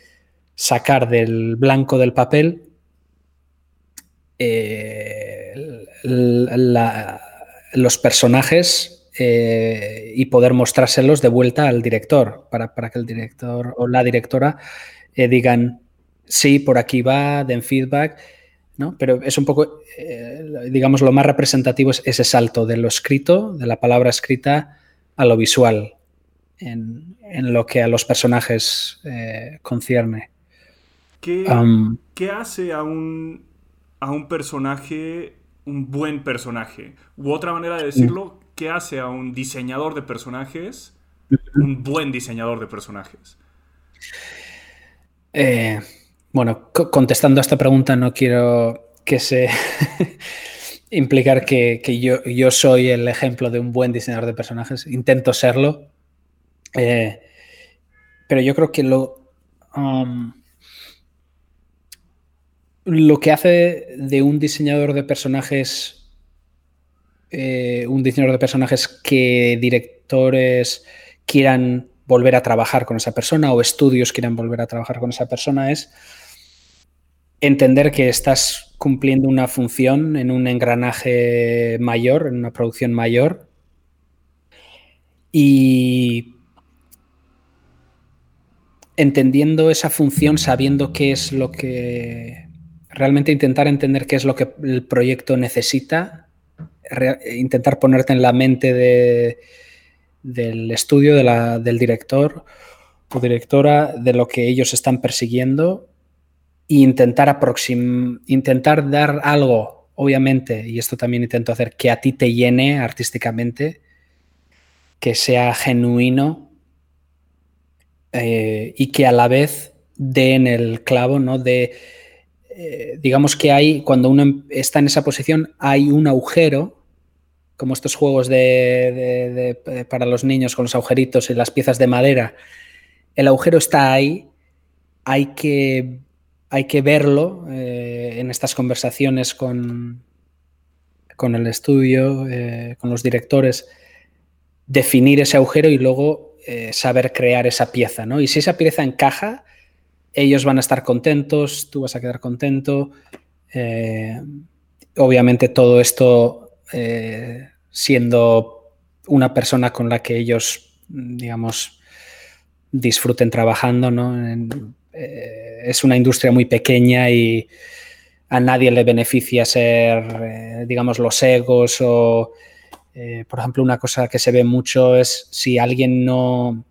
A: sacar del blanco del papel eh, los personajes eh, y poder mostrárselos de vuelta al director, para, que el director o la directora eh, digan, sí, por aquí va, den feedback, ¿no? Pero es un poco, digamos, lo más representativo es ese salto de lo escrito, de la palabra escrita, a lo visual, en, lo que a los personajes concierne.
B: ¿Qué, hace a un, a un personaje un buen personaje? U otra manera de decirlo, ¿qué hace a un diseñador de personajes un buen diseñador de personajes?
A: Eh, bueno, contestando a esta pregunta no quiero que se [laughs] implicar que, yo, yo, soy el ejemplo de un buen diseñador de personajes. Intento serlo. Eh, pero yo creo que lo... Um, lo que hace de un diseñador de personajes eh, un diseñador de personajes que directores quieran volver a trabajar con esa persona o estudios quieran volver a trabajar con esa persona es entender que estás cumpliendo una función en un engranaje mayor, en una producción mayor. Y entendiendo esa función, sabiendo qué es lo que realmente intentar entender qué es lo que el proyecto necesita, intentar ponerte en la mente de, del estudio, del director o directora, de lo que ellos están persiguiendo e intentar, intentar dar algo, obviamente, y esto también intento hacer, que a ti te llene artísticamente, que sea genuino eh, y que a la vez dé en el clavo, ¿no? De eh, digamos que hay, cuando uno em, está en esa posición, hay un agujero, como estos juegos de, para los niños con los agujeritos y las piezas de madera. El agujero está ahí, hay que, hay que verlo eh, en estas conversaciones con, con el estudio, eh, con los directores, definir ese agujero y luego saber crear esa pieza. ¿no? Y si esa pieza encaja, ellos van a estar contentos, tú vas a quedar contento. Eh, obviamente todo esto eh, siendo una persona con la que ellos, digamos, disfruten trabajando, ¿no? Eh, es una industria muy pequeña y a nadie le beneficia ser, digamos, los egos o, por ejemplo, una cosa que se ve mucho es si alguien no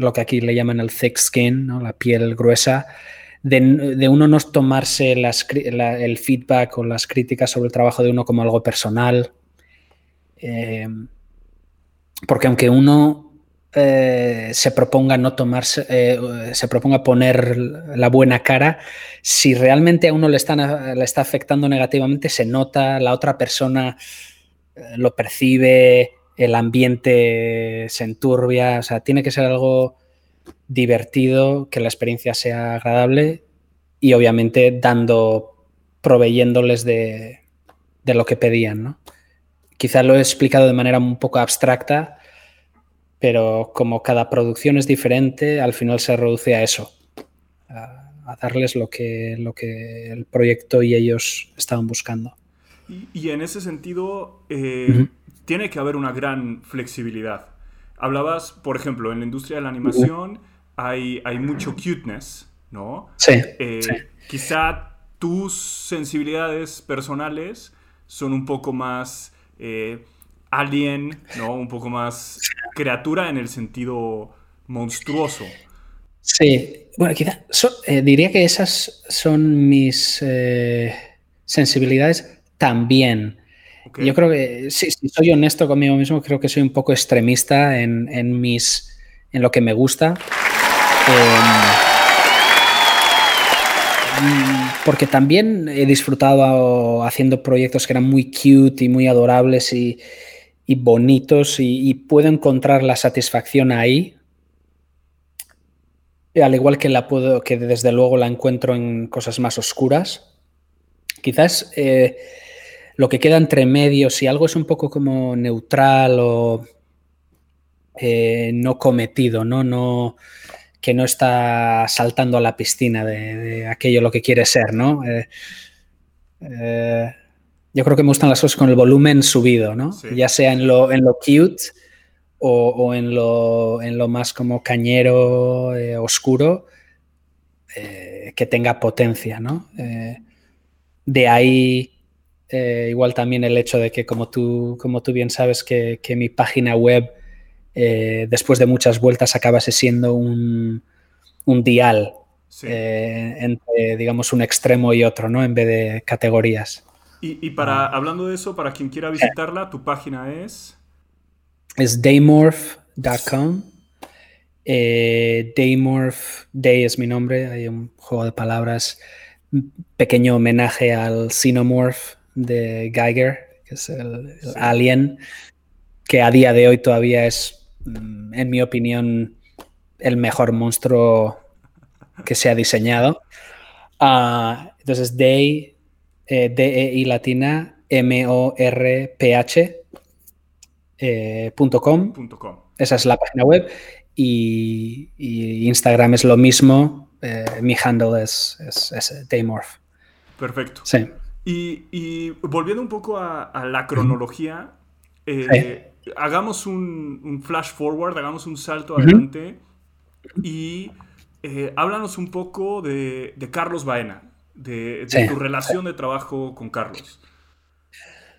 A: lo que aquí le llaman el thick skin, la piel gruesa, de, uno no tomarse el feedback o las críticas sobre el trabajo de uno como algo personal. Eh, porque aunque uno eh, se proponga no tomarse, eh, se proponga poner la buena cara, si realmente a uno le, le está afectando negativamente, se nota, la otra persona lo percibe, el ambiente se enturbia, o sea, tiene que ser algo divertido, que la experiencia sea agradable y obviamente dando, proveyéndoles de, lo que pedían, ¿no? Quizás lo he explicado de manera un poco abstracta, pero como cada producción es diferente, al final se reduce a eso, a, darles lo que, lo que el proyecto y ellos estaban buscando.
B: Y, en ese sentido, eh, tiene que haber una gran flexibilidad. Hablabas, por ejemplo, en la industria de la animación hay, hay mucho cuteness, ¿no?
A: Eh,
B: sí, Quizá tus sensibilidades personales son un poco más eh, alien, ¿no? Un poco más criatura en el sentido monstruoso.
A: Sí, bueno, quizá eh, diría que esas son mis sensibilidades también. Yo creo que, si, soy honesto conmigo mismo, creo que soy un poco extremista en, mis, en lo que me gusta. Em, porque también he disfrutado haciendo proyectos que eran muy cute y muy adorables y, bonitos y, puedo encontrar la satisfacción ahí. Al igual que la puedo, que desde luego la encuentro en cosas más oscuras. Quizás eh, lo que queda entre medios, si algo es un poco como neutral o eh, no cometido, ¿no? No, que no está saltando a la piscina de, aquello lo que quiere ser, ¿no? Eh, eh, yo creo que me gustan las cosas con el volumen subido, ¿no? Ya sea en lo, en lo cute o, en, lo, en, lo, más como cañero, oscuro, que tenga potencia, ¿no? de ahí igual también el hecho de que, como tú, como tú bien sabes, que mi página web eh, después de muchas vueltas acabase siendo un, dial eh, entre, digamos, un extremo y otro, ¿no? En vez de categorías.
B: Y, para, ah. hablando de eso, para quien quiera visitarla, tu página es...
A: Es daymorph.com. Eh, Daymorph, Day es mi nombre, hay un juego de palabras, pequeño homenaje al Xenomorph de Geiger, que es el alien, que a día de hoy todavía es Mm, en mi opinión, el mejor monstruo que se ha diseñado. Ah, entonces, Day, eh, D-E-I latina, M-O-R-P-H. Eh, .com. Esa es la página web. Y, Instagram es lo mismo. Eh, mi handle es, es, Daymorph.
B: Perfecto.
A: Sí.
B: Y, volviendo un poco a, la cronología, hagamos un, flash forward, hagamos un salto adelante y eh, háblanos un poco de, Carlos Baena, de, tu relación de trabajo con Carlos.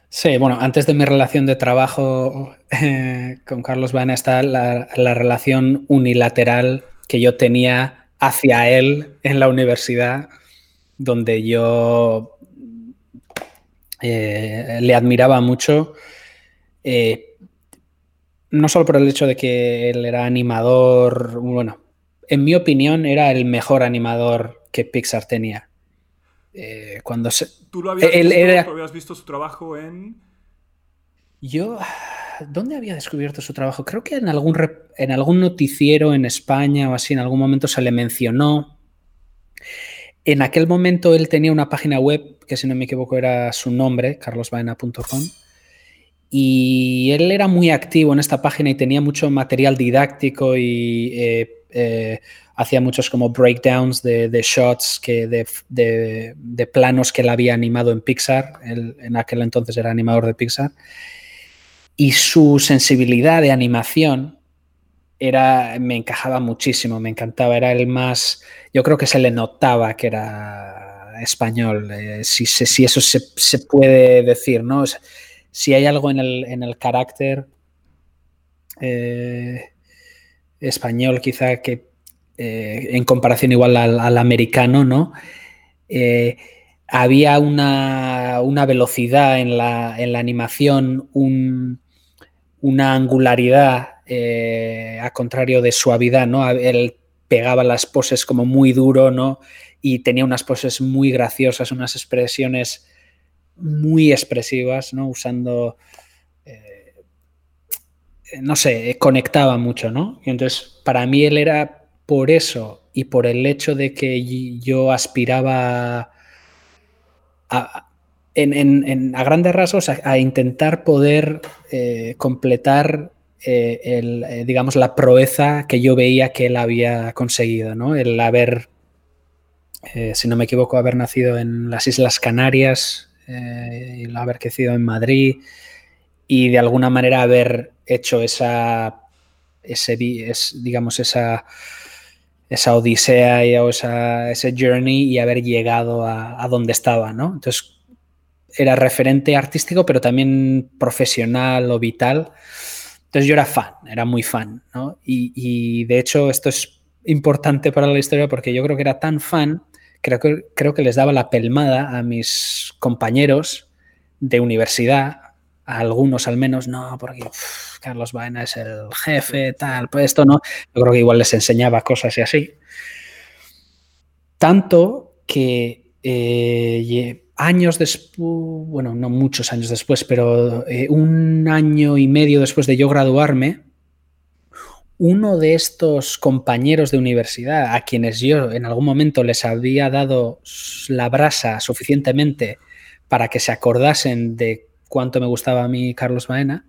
A: Sí, bueno, antes de mi relación de trabajo eh, con Carlos Baena está la, relación unilateral que yo tenía hacia él en la universidad, donde yo eh, le admiraba mucho no solo por el hecho de que él era animador, bueno, en mi opinión era el mejor animador que Pixar tenía. Eh, cuando se,
B: ¿Tú lo habías, visto, su trabajo en...?
A: Yo, ¿dónde había descubierto su trabajo? Creo que en algún, en algún noticiero en España o así, en algún momento se le mencionó. En aquel momento él tenía una página web, que si no me equivoco era su nombre, carlosbaena.com y él era muy activo en esta página y tenía mucho material didáctico y eh, eh, hacía muchos como breakdowns de, shots, que de, planos que él había animado en Pixar. En aquel entonces era animador de Pixar. Y su sensibilidad de animación era, me encajaba muchísimo, me encantaba. Era el más, yo creo que se le notaba que era español, eh, si, si, eso se, se, puede decir, ¿no? si hay algo en el, carácter eh, español, quizá que eh, en comparación igual al, americano, ¿no? Había una, velocidad en la, animación, una angularidad, a contrario de suavidad, ¿no? Él pegaba las poses como muy duro, ¿no? Y tenía unas poses muy graciosas, unas expresiones muy expresivas, ¿no? Usando, eh, no sé, conectaba mucho, ¿no? Y entonces, para mí él era por eso y por el hecho de que yo aspiraba a grandes rasgos a, intentar poder eh, completar eh, el, digamos, la proeza que yo veía que él había conseguido, ¿no? El haber, si no me equivoco, haber nacido en las Islas Canarias, eh, y haber crecido en Madrid y de alguna manera haber hecho esa, ese, digamos, esa, esa odisea y, o esa, ese journey y haber llegado a, donde estaba, ¿no? Entonces, era referente artístico, pero también profesional o vital. Entonces yo era fan, era muy fan, ¿no? Y, y, de hecho esto es importante para la historia porque yo creo que era tan fan creo que, creo que les daba la pelmada a mis compañeros de universidad, a algunos al menos, no, porque Carlos Baena es el jefe, tal, pues esto no. Yo creo que igual les enseñaba cosas y así. Tanto que eh, años después, bueno, no muchos años después, pero eh, un año y medio después de yo graduarme, uno de estos compañeros de universidad a quienes yo en algún momento les había dado la brasa suficientemente para que se acordasen de cuánto me gustaba a mí Carlos Baena,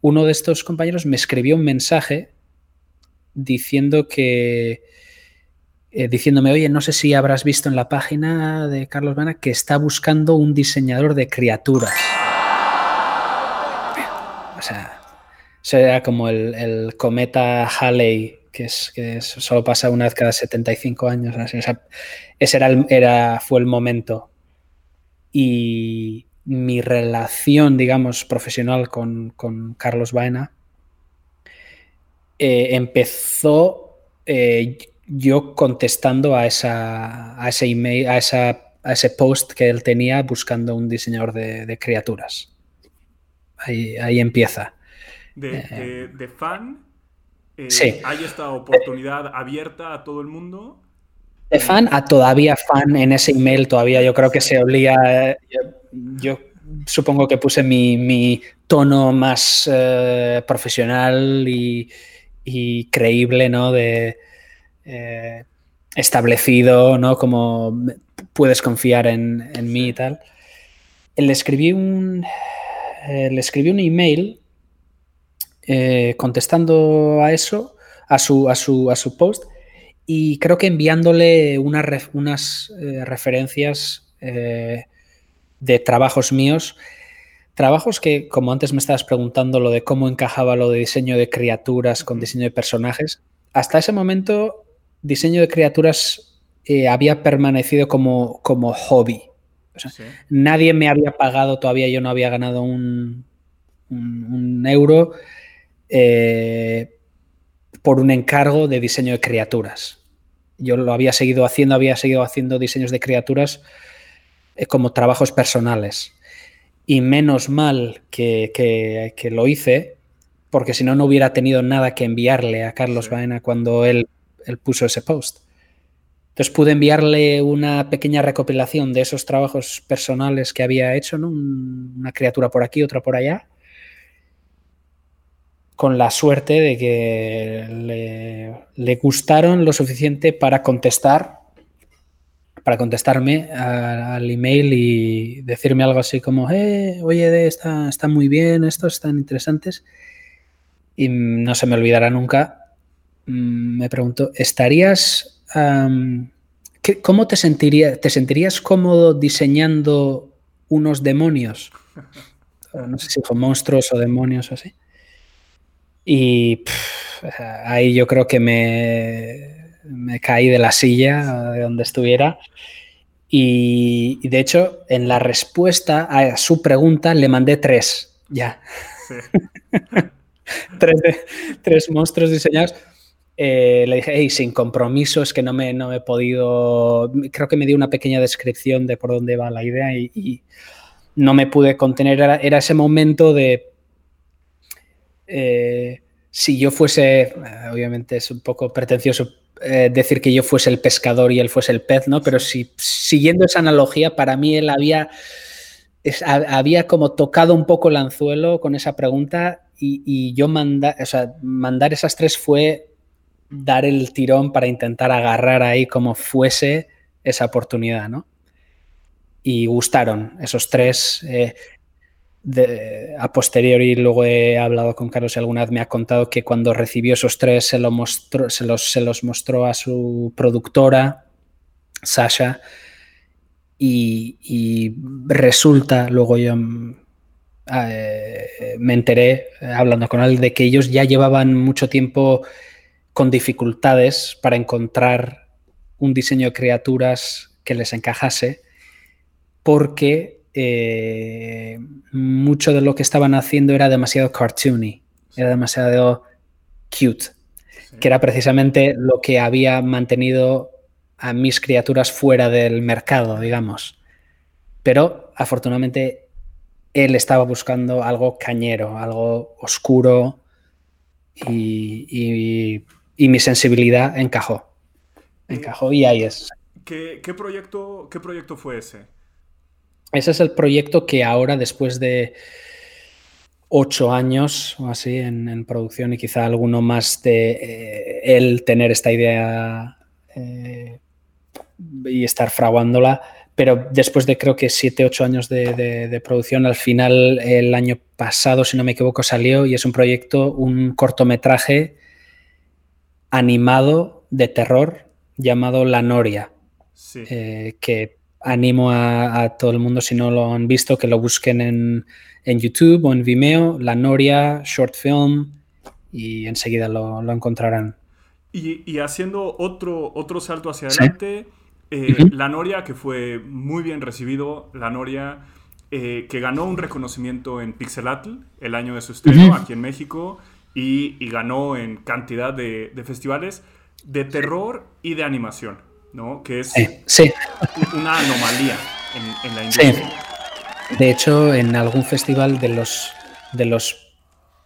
A: uno de estos compañeros me escribió un mensaje diciendo que, eh, diciéndome, oye, no sé si habrás visto en la página de Carlos Baena que está buscando un diseñador de criaturas. O sea, era como el, cometa Halley, que, es, que solo pasa una vez cada 75 años. ese era, era fue el momento. Y mi relación, digamos, profesional con, Carlos Baena eh, empezó eh, yo contestando a, esa, a ese email, a, esa, a ese post que él tenía buscando un diseñador de, criaturas. ahí empieza
B: de, fan,
A: eh, sí.
B: hay esta oportunidad abierta a todo el mundo.
A: De fan a todavía fan en ese email, todavía yo creo que se olía. Yo, supongo que puse mi, tono más eh, profesional y, creíble, ¿no? De eh, establecido, ¿no? Como puedes confiar en, mí y tal. Le escribí un. le escribí un email eh, contestando a eso, a su, a su, a su post, y creo que enviándole unas eh, referencias eh, de trabajos míos, trabajos que, como antes me estabas preguntando, lo de cómo encajaba lo de diseño de criaturas con diseño de personajes, hasta ese momento diseño de criaturas había permanecido como, como hobby. Nadie me había pagado, todavía yo no había ganado un, un euro eh, por un encargo de diseño de criaturas. Yo lo había seguido haciendo, había seguido haciendo diseños de criaturas eh, como trabajos personales. Y menos mal que, lo hice, porque si no, no hubiera tenido nada que enviarle a Carlos Baena cuando él, él puso ese post. Entonces pude enviarle una pequeña recopilación de esos trabajos personales que había hecho, ¿no? una criatura por aquí, otra por allá, con la suerte de que le, gustaron lo suficiente para contestar, para contestarme al email y decirme algo así como, eh, oye, está, está muy bien, estos están interesantes. Y no se me olvidará nunca, me pregunto, ¿estarías... ¿Cómo te, sentirías? te sentirías cómodo diseñando unos demonios? No sé si son monstruos o demonios o así. Y ahí yo creo que me, me, caí de la silla de donde estuviera. Y, de hecho, en la respuesta a su pregunta le mandé tres. Ya. [laughs] tres, monstruos diseñados. Eh, le dije, hey, sin compromiso, es que no me, no me he podido. Creo que me dio una pequeña descripción de por dónde va la idea y, no me pude contener. era ese momento de eh, si yo fuese, eh, obviamente es un poco pretencioso eh, decir que yo fuese el pescador y él fuese el pez, ¿no? Pero si siguiendo esa analogía, para mí él había, había como tocado un poco el anzuelo con esa pregunta y, yo manda, mandar esas tres fue dar el tirón para intentar agarrar ahí como fuese esa oportunidad, ¿no? Y gustaron esos tres a posteriori luego he hablado con Carlos y alguna vez me ha contado que cuando recibió esos tres se, los, mostró a su productora, Sasha, y, resulta, luego yo eh, me enteré hablando con él de que ellos ya llevaban mucho tiempo con dificultades para encontrar un diseño de criaturas que les encajase porque eh, mucho de lo que estaban haciendo era demasiado cartoony, era demasiado cute, que era precisamente lo que había mantenido a mis criaturas fuera del mercado, digamos. Pero afortunadamente él estaba buscando algo cañero, algo oscuro y, y mi sensibilidad encajó. Encajó y ahí es.
B: ¿Qué, proyecto, ¿Qué proyecto fue ese?
A: Ese es el proyecto que ahora, después de ocho años o así en, producción y quizá alguno más de eh, él tener esta idea eh, y estar fraguándola, pero después de creo que siete, ocho años de, producción, al final el año pasado, si no me equivoco, salió y es un proyecto, un cortometraje animado de terror llamado La Noria, eh, que animo a, todo el mundo, si no lo han visto, que lo busquen en, YouTube o en Vimeo, La Noria, short film, y enseguida lo, encontrarán.
B: Y, haciendo otro, otro salto hacia adelante, eh, La Noria, que fue muy bien recibido, La Noria, eh, que ganó un reconocimiento en Pixelatl el año de su estreno aquí en México y, ganó en cantidad de, festivales de terror y de animación, ¿no? Que es una anomalía en, la industria.
A: De hecho, en algún festival de los, de los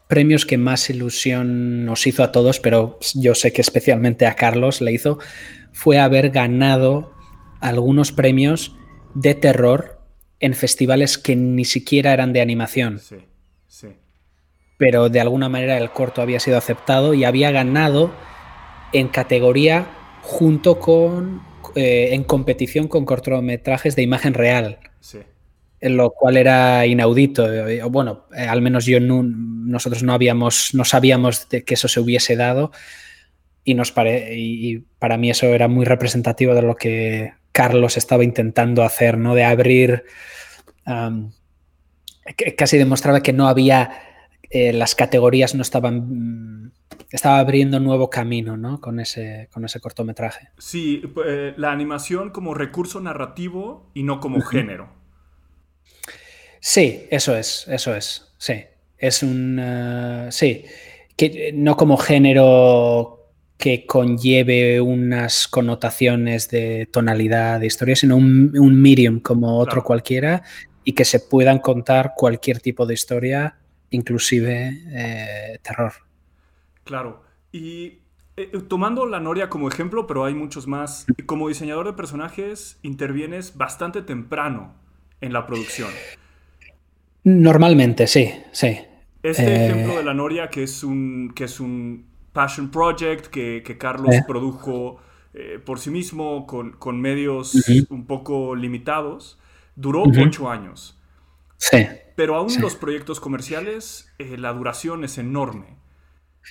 A: premios que más ilusión nos hizo a todos, pero yo sé que especialmente a Carlos le hizo, fue haber ganado algunos premios de terror en festivales que ni siquiera eran de animación. Sí, sí. Pero de alguna manera el corto había sido aceptado y había ganado en categoría junto con, eh, en competición con cortometrajes de imagen real. Sí. En lo cual era inaudito. Eh, bueno, eh, al menos yo nosotros no habíamos, no sabíamos de que eso se hubiese dado y, nos y, para mí eso era muy representativo de lo que Carlos estaba intentando hacer, ¿no? De abrir, casi demostraba que no había, eh, las categorías no estaban, mm, estaba abriendo un nuevo camino, ¿no? Con ese, con ese cortometraje.
B: Sí, eh, la animación como recurso narrativo y no como género.
A: Sí, eso es, eso es, sí. Es un, eh, sí, que no como género que conlleve unas connotaciones de tonalidad de historia, sino un, medium como otro cualquiera y que se puedan contar cualquier tipo de historia, inclusive eh, terror.
B: Claro. Y eh, tomando la Noria como ejemplo, pero hay muchos más, como diseñador de personajes intervienes bastante temprano en la producción.
A: Normalmente, sí, sí.
B: Este eh, ejemplo de la Noria, que es un, que es un Passion Project que, Carlos produjo por sí mismo con, medios un poco limitados, duró ocho años.
A: Sí.
B: Pero aún los proyectos comerciales, eh, la duración es enorme.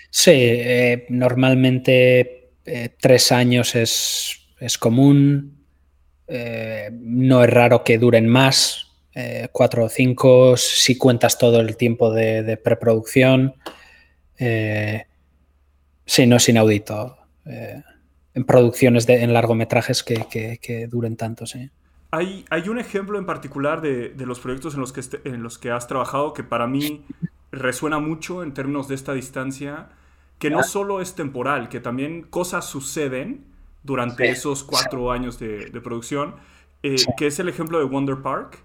A: Sí, eh, normalmente tres años es, común. no es raro que duren más, cuatro o cinco, si cuentas todo el tiempo de, de preproducción. Sí, no es inaudito. Eh, en producciones de, en largometrajes que, duren tanto, sí.
B: Hay, hay, un ejemplo en particular de, los proyectos en los, que este, en los que has trabajado que para mí resuena mucho en términos de esta distancia, que no solo es temporal, que también cosas suceden durante esos cuatro años de, producción, eh, que es el ejemplo de Wonder Park,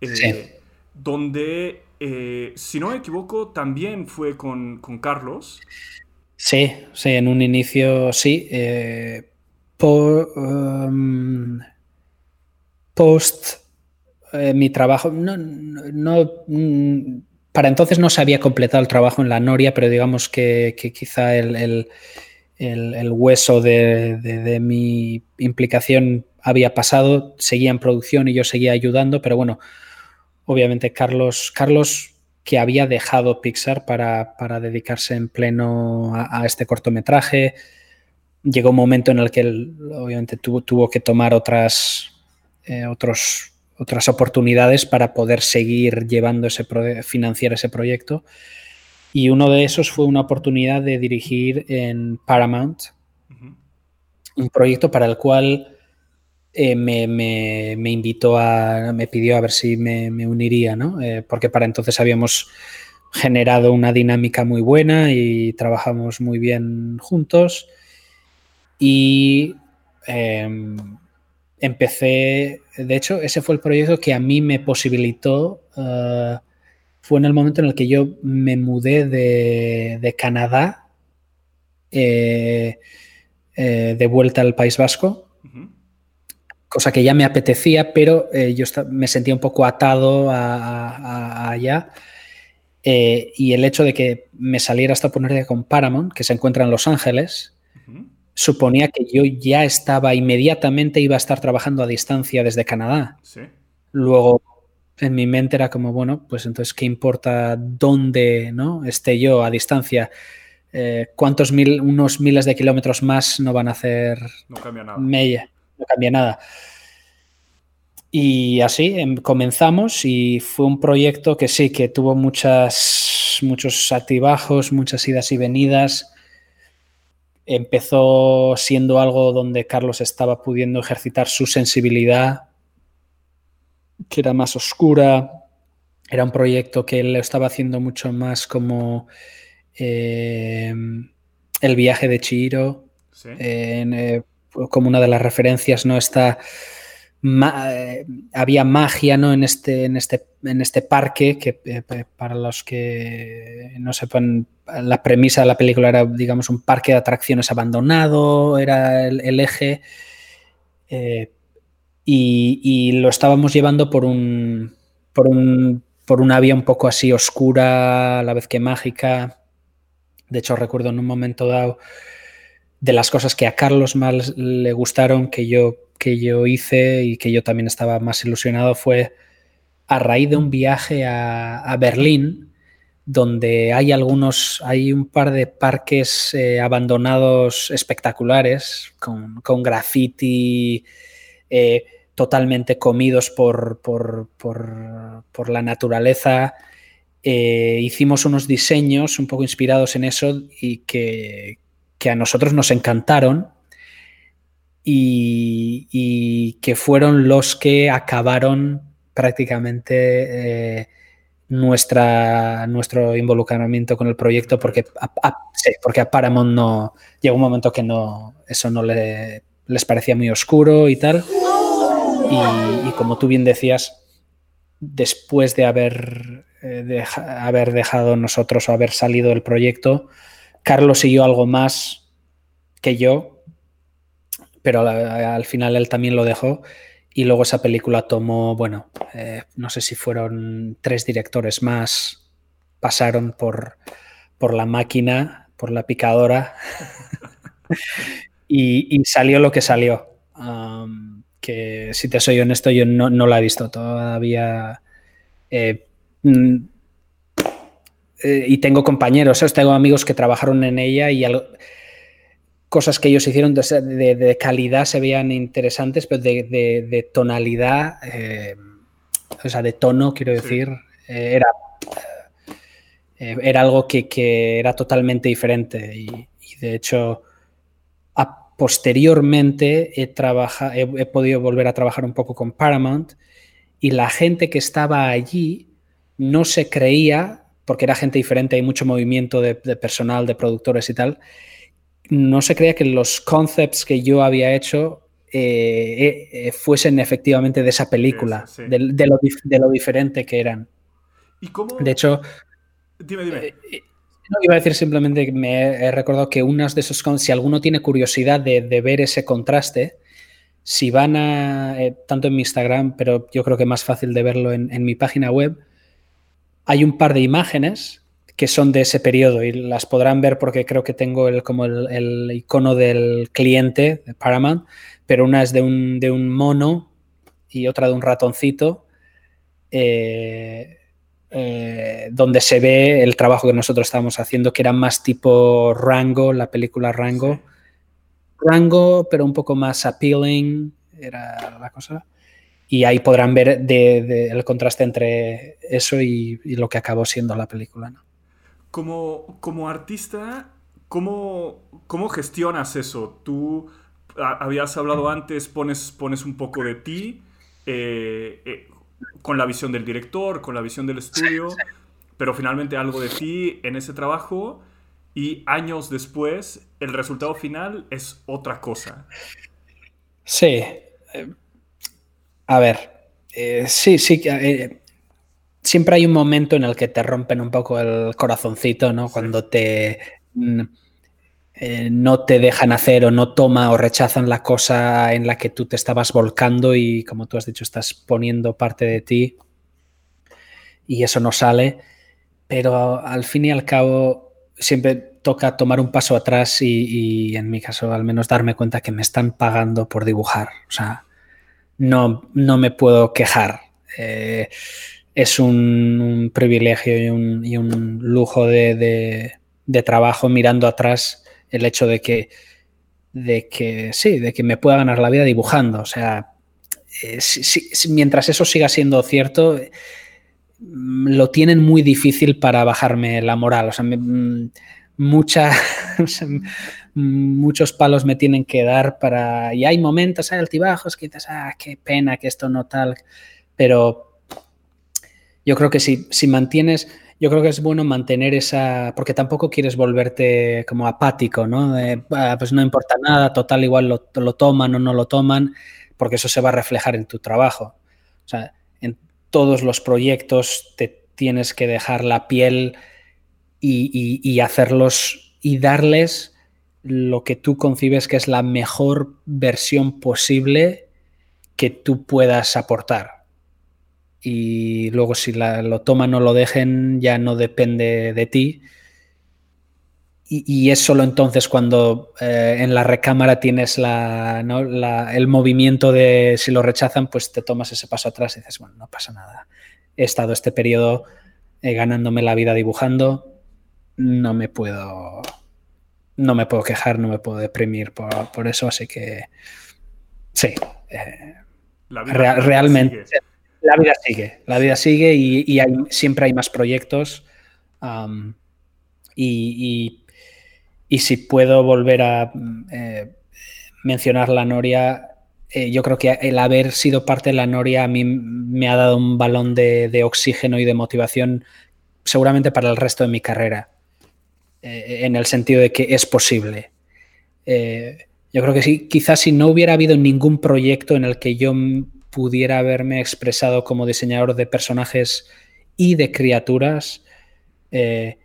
B: eh, donde, si no me equivoco, también fue con, con Carlos.
A: Sí, sí, en un inicio sí. Eh, um, post eh, mi trabajo, no, mm, para entonces no se había completado el trabajo en la Noria, pero digamos que, quizá el, hueso de, mi implicación había pasado, seguía en producción y yo seguía ayudando, pero bueno, obviamente Carlos, Carlos que había dejado Pixar para, dedicarse en pleno a, este cortometraje. Llegó un momento en el que obviamente tuvo, tuvo que tomar otras, eh, otros, otras oportunidades para poder seguir llevando ese financiar ese proyecto. Y uno de esos fue una oportunidad de dirigir en Paramount, un proyecto para el cual eh, me, invitó a, me pidió a ver si me, uniría, ¿no? Eh, porque para entonces habíamos generado una dinámica muy buena y trabajamos muy bien juntos. Y em, empecé, de hecho, ese fue el proyecto que a mí me posibilitó, eh, fue en el momento en el que yo me mudé de, Canadá de vuelta al País Vasco cosa que ya me apetecía, pero eh, yo me sentía un poco atado a, allá. Eh, y el hecho de que me saliera esta oportunidad con Paramount, que se encuentra en Los Ángeles, suponía que yo ya estaba inmediatamente, iba a estar trabajando a distancia desde Canadá. Luego, en mi mente era como, bueno, pues entonces, ¿qué importa dónde ¿no? esté yo a distancia? Eh, ¿Cuántos mil, unos miles de kilómetros más no van a hacer?
B: No cambia nada.
A: no cambia nada. Y así em, comenzamos y fue un proyecto que sí, que tuvo muchas, muchos altibajos, muchas idas y venidas. Empezó siendo algo donde Carlos estaba pudiendo ejercitar su sensibilidad, que era más oscura. Era un proyecto que él lo estaba haciendo mucho más como em, el viaje de Chihiro. Eh, como una de las referencias, ¿no? Está eh, había magia ¿no? en, este, en, este, en este parque, que eh, para los que no sepan, la premisa de la película era, digamos, un parque de atracciones abandonado, era el, eje, eh, y, lo estábamos llevando por un, por un, por una vía un poco así oscura, a la vez que mágica. De hecho, recuerdo en un momento dado de las cosas que a Carlos más le gustaron, que yo que yo hice y que yo también estaba más ilusionado fue a raíz de un viaje a, Berlín, donde hay algunos, hay un par de parques eh, abandonados espectaculares, con, graffiti eh, totalmente comidos por, por, la naturaleza. Eh, hicimos unos diseños un poco inspirados en eso y que, que a nosotros nos encantaron y, que fueron los que acabaron prácticamente eh, nuestra, nuestro involucramiento con el proyecto porque a, porque Paramount no llegó un momento que no eso no le, les parecía muy oscuro y tal. Y, como tú bien decías después de haber, eh, haber dejado nosotros o haber salido del proyecto Carlos siguió algo más que yo pero al final él también lo dejó. Y luego esa película tomó, bueno, eh, no sé si fueron tres directores más, pasaron por, por la máquina, por la picadora, [laughs] y, salió lo que salió. que si te soy honesto, yo no, no la he visto todavía. Eh, mm, eh, y tengo compañeros, tengo amigos que trabajaron en ella y algo, cosas que ellos hicieron de, calidad se veían interesantes, pero de, tonalidad, eh, o sea, de tono, quiero decir, eh, era, eh, era algo que, era totalmente diferente. Y, de hecho, posteriormente he, he, podido volver a trabajar un poco con Paramount y la gente que estaba allí no se creía, porque era gente diferente, hay mucho movimiento de personal, de productores y tal, no se creía que los concepts que yo había hecho eh, eh, eh, fuesen efectivamente de esa película, De, lo, diferente que eran.
B: ¿Y cómo?
A: De hecho,
B: dime, dime.
A: no iba a decir simplemente que me he recordado que unas de esos si alguno tiene curiosidad de, ver ese contraste, si van a, tanto en mi Instagram, pero yo creo que más fácil de verlo en, en mi página web, hay un par de imágenes que son de ese periodo y las podrán ver porque creo que tengo el, como el, icono del cliente de Paramount, pero una es de un, de un mono y otra de un ratoncito, eh, eh, donde se ve el trabajo que nosotros estábamos haciendo, que era más tipo Rango, la película Rango. Rango, pero un poco más appealing, era la cosa. Y ahí podrán ver el contraste entre eso y, y, lo que acabó siendo la película. ¿no?
B: Como, como artista, ¿cómo, ¿cómo gestionas eso? Tú habías hablado antes, pones, pones un poco de ti eh, eh, con la visión del director, con la visión del estudio, pero finalmente algo de ti en ese trabajo y años después el resultado final es otra cosa.
A: Sí. Eh, a ver, sí, sí siempre hay un momento en el que te rompen un poco el corazoncito, ¿no? Cuando te... Mm, eh, no te dejan hacer o no toma o rechazan la cosa en la que tú te estabas volcando y como tú has dicho, estás poniendo parte de ti y eso no sale, pero al fin y al cabo siempre toca tomar un paso atrás y, en mi caso al menos darme cuenta que me están pagando por dibujar. O sea, no, no me puedo quejar. Eh, es un, privilegio y un, lujo de, trabajo mirando atrás el hecho de que, de que sí, de que me pueda ganar la vida dibujando. O sea, eh, mientras eso siga siendo cierto, mm, lo tienen muy difícil para bajarme la moral. O sea, mm, mucha, [laughs] muchos palos me tienen que dar para... Y hay momentos, hay altibajos que dices, ah, qué pena que esto no tal, pero yo creo que si, si mantienes, yo creo que es bueno mantener esa, porque tampoco quieres volverte como apático, ¿no? Ah, pues no importa nada, total, igual lo, lo, toman o no lo toman, porque eso se va a reflejar en tu trabajo. O sea, en todos los proyectos te tienes que dejar la piel y, y hacerlos y darles lo que tú concibes que es la mejor versión posible que tú puedas aportar y luego si lo toman o lo dejen ya no depende de ti. Y, es solo entonces cuando eh, en la recámara tienes la, el movimiento de si lo rechazan, pues te tomas ese paso atrás y dices, bueno, no pasa nada. He estado este periodo eh, ganándome la vida dibujando, no me puedo, no me puedo quejar, no me puedo deprimir por, eso, así que sí, eh, realmente la vida sigue, la vida sigue y, siempre hay más proyectos. y, si puedo volver a eh, mencionar la Noria, eh, yo creo que el haber sido parte de la Noria a mí me ha dado un balón de, oxígeno y de motivación seguramente para el resto de mi carrera, eh, en el sentido de que es posible. yo creo que sí, quizás si no hubiera habido ningún proyecto en el que yo pudiera haberme expresado como diseñador de personajes y de criaturas eh,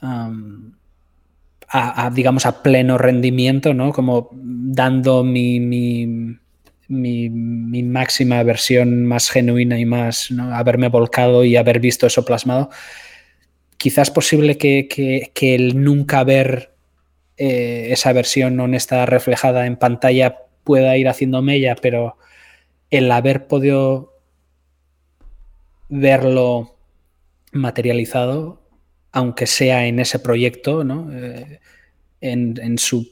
A: a, digamos, a pleno rendimiento, ¿no? Como dando mi, máxima versión más genuina y más, Haberme volcado y haber visto eso plasmado. Quizás posible que, el nunca ver eh, esa versión honesta reflejada en pantalla pueda ir haciendo mella, pero el haber podido verlo materializado, aunque sea en ese proyecto, ¿no? Eh, en, su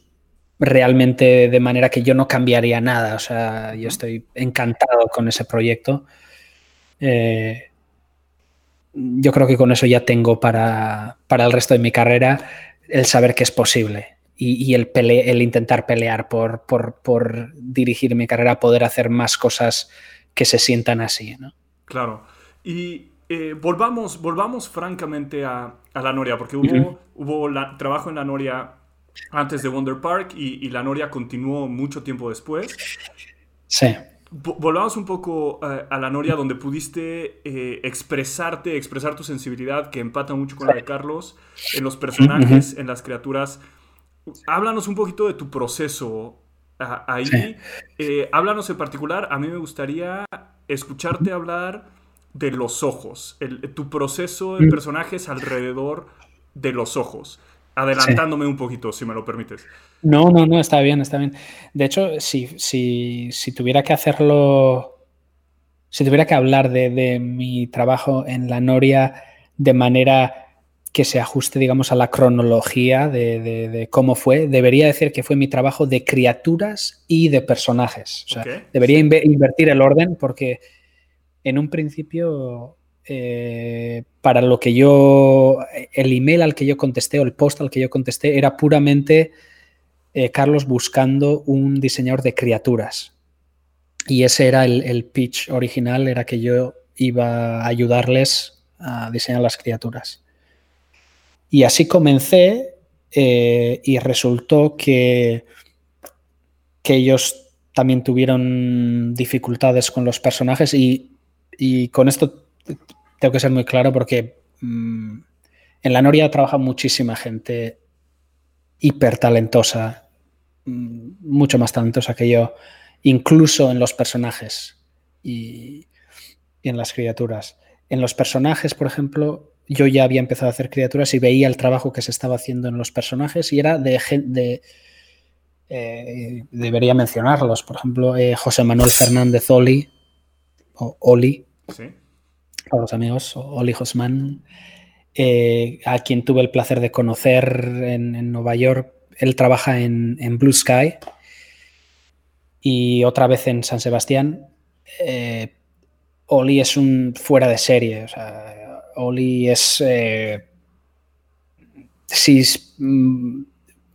A: realmente de manera que yo no cambiaría nada. O sea, yo estoy encantado con ese proyecto. Eh, yo creo que con eso ya tengo para, para, el resto de mi carrera el saber que es posible y, el, el, intentar pelear por, por, dirigir mi carrera, poder hacer más cosas que se sientan así. ¿no?
B: Claro. Y eh, volvamos, volvamos francamente a, la Noria, porque hubo, hubo trabajo en la Noria antes de Wonder Park y, la Noria continuó mucho tiempo después.
A: Sí.
B: Volvamos un poco eh, a la Noria, donde pudiste eh, expresarte, expresar tu sensibilidad, que empata mucho con la de Carlos, en los personajes, en las criaturas háblanos un poquito de tu proceso ahí. Eh, háblanos en particular, a mí me gustaría escucharte hablar de los ojos, tu proceso de mm. personajes alrededor de los ojos. Adelantándome un poquito, si me lo permites.
A: No, no, no, está bien, está bien. De hecho, si, si, si tuviera que hacerlo, si tuviera que hablar de, de mi trabajo en la Noria de manera que se ajuste, digamos, a la cronología de, cómo fue. Debería decir que fue mi trabajo de criaturas y de personajes. O sea, debería invertir el orden porque en un principio, eh, para lo que yo, el email al que yo contesté o el post al que yo contesté era puramente eh, Carlos buscando un diseñador de criaturas. Y ese era el, el pitch original, era que yo iba a ayudarles a diseñar las criaturas. Y así comencé eh, y resultó que, que ellos también tuvieron dificultades con los personajes y, con esto tengo que ser muy claro porque mm, en la Noria trabaja muchísima gente hiper talentosa, mm, mucho más talentosa que yo, incluso en los personajes y, en las criaturas. En los personajes, por ejemplo, yo ya había empezado a hacer criaturas y veía el trabajo que se estaba haciendo en los personajes y era de... de eh, debería mencionarlos, por ejemplo, eh, José Manuel Fernández Oli, o Oli, ¿Sí? para los amigos, Oli Josman, eh, a quien tuve el placer de conocer en, Nueva York. Él trabaja en, Blue Sky y otra vez en San Sebastián. Oli es un fuera de serie. O sea, Oli es. Eh, mm,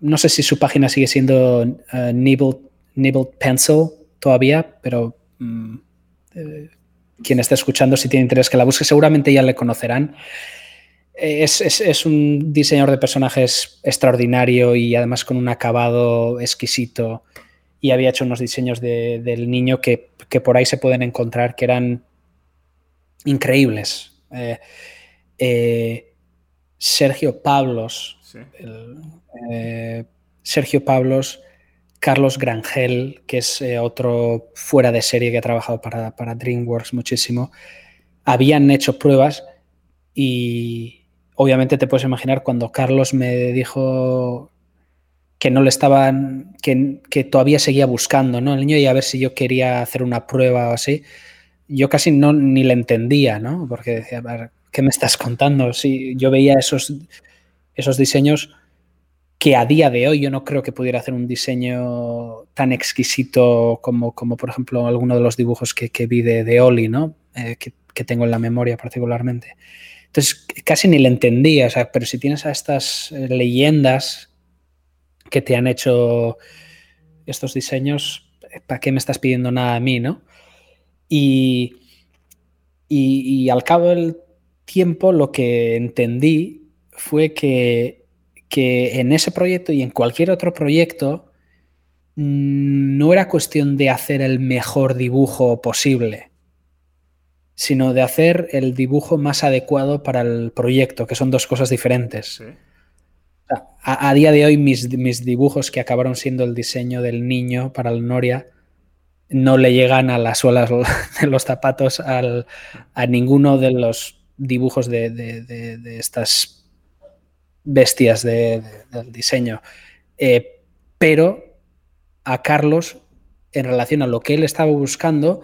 A: no sé si su página sigue siendo uh, Nibbled, Pencil todavía, pero mm, eh, quien esté escuchando, si tiene interés que la busque, seguramente ya le conocerán. Es, es, un diseñador de personajes extraordinario y además con un acabado exquisito. Y había hecho unos diseños del niño que, que, por ahí se pueden encontrar, que eran increíbles. Eh, eh, Sergio Pablos, eh, Sergio Pablos, Carlos Grangel, que es otro fuera de serie que ha trabajado para, DreamWorks muchísimo, habían hecho pruebas y obviamente te puedes imaginar cuando Carlos me dijo que no le estaban, que, que, todavía seguía buscando, ¿no? El niño y a ver si yo quería hacer una prueba o así yo casi no ni le entendía, ¿no? Porque decía, ¿qué me estás contando? Si yo veía esos, esos diseños que a día de hoy yo no creo que pudiera hacer un diseño tan exquisito como, como por ejemplo, alguno de los dibujos que, vi de, de Oli, ¿no? Eh, que, tengo en la memoria particularmente. Entonces, casi ni le entendía, o sea, pero si tienes a estas eh, leyendas que te han hecho estos diseños, ¿para qué me estás pidiendo nada a mí, no? Y, y, al cabo del tiempo lo que entendí fue que, que en ese proyecto y en cualquier otro proyecto mm, no era cuestión de hacer el mejor dibujo posible, sino de hacer el dibujo más adecuado para el proyecto, que son dos cosas diferentes. A, a, día de hoy mis, mis, dibujos que acabaron siendo el diseño del niño para el Noria no le llegan a las suelas [laughs] de los zapatos a ninguno de los dibujos de, estas bestias del diseño. Eh, pero a Carlos, en relación a lo que él estaba buscando,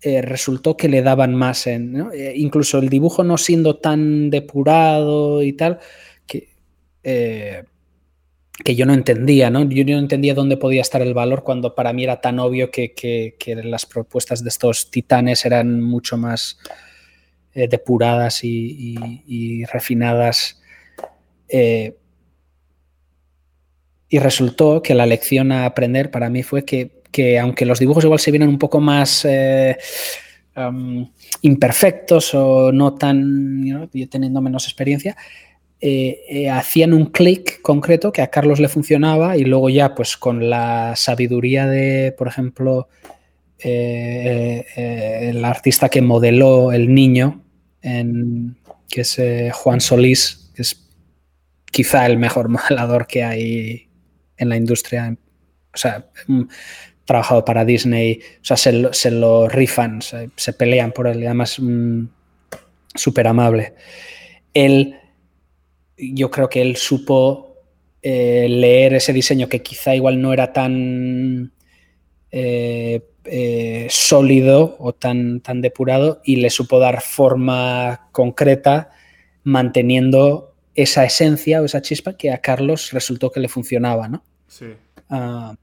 A: eh, resultó que le daban más en. Eh, incluso el dibujo no siendo tan depurado y tal, que que yo no entendía, ¿no? Yo no entendía dónde podía estar el valor cuando para mí era tan obvio que, las propuestas de estos titanes eran mucho más eh, depuradas y, refinadas. Eh, y resultó que la lección a aprender para mí fue que, aunque los dibujos igual se vienen un poco más eh, imperfectos o no tan, teniendo menos experiencia, hacían un clic concreto que a Carlos le funcionaba y luego ya pues con la sabiduría de, por ejemplo, el artista que modeló el niño, que es Juan Solís, que es quizá el mejor [laughs] modelador que hay en la industria. O sea, trabajado para Disney, o sea, se lo, rifan, se, pelean por él, y además súper amable. Él yo creo que él supo eh, leer ese diseño que quizá igual no era tan eh, eh, sólido o tan, tan depurado y le supo dar forma concreta manteniendo esa esencia o esa chispa que a Carlos resultó que le funcionaba, ¿no? Sí. Ah,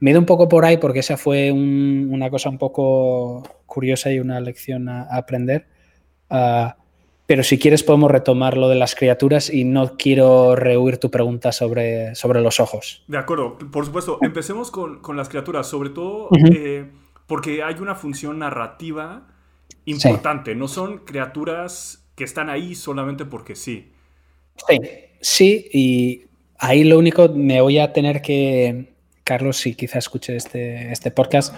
A: me he ido un poco por ahí porque esa fue una cosa un poco curiosa y una lección a, aprender. Ah, pero si quieres podemos retomar lo de las criaturas y no quiero rehuir tu pregunta sobre, sobre los ojos.
B: De acuerdo, por supuesto. Empecemos con, con las criaturas, sobre todo eh, porque hay una función narrativa importante. No son criaturas que están ahí solamente porque sí.
A: Sí, sí, y ahí lo único me voy a tener que, Carlos, si quizá escuche este, este podcast,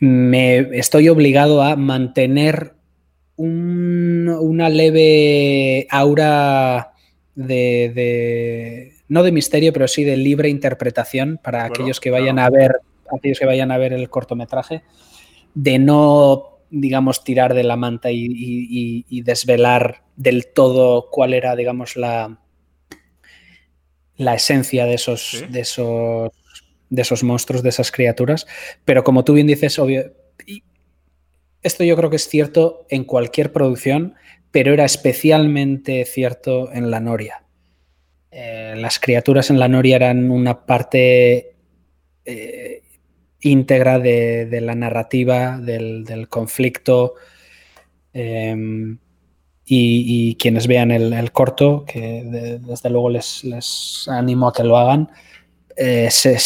A: me estoy obligado a mantener una leve aura de, no de misterio, pero sí de libre interpretación para aquellos que vayan a ver, aquellos que vayan a ver el cortometraje, de no, digamos, tirar de la manta y, desvelar del todo cuál era, digamos, la, la esencia de esos, de esos, de esos monstruos, de esas criaturas. Pero como tú bien dices, obvio, esto yo creo que es cierto en cualquier producción, pero era especialmente cierto en la Noria. Eh, las criaturas en la Noria eran una parte eh, íntegra de, la narrativa, del, conflicto. Em, y, quienes vean el, corto, que desde luego les, animo a que lo hagan, eh, se,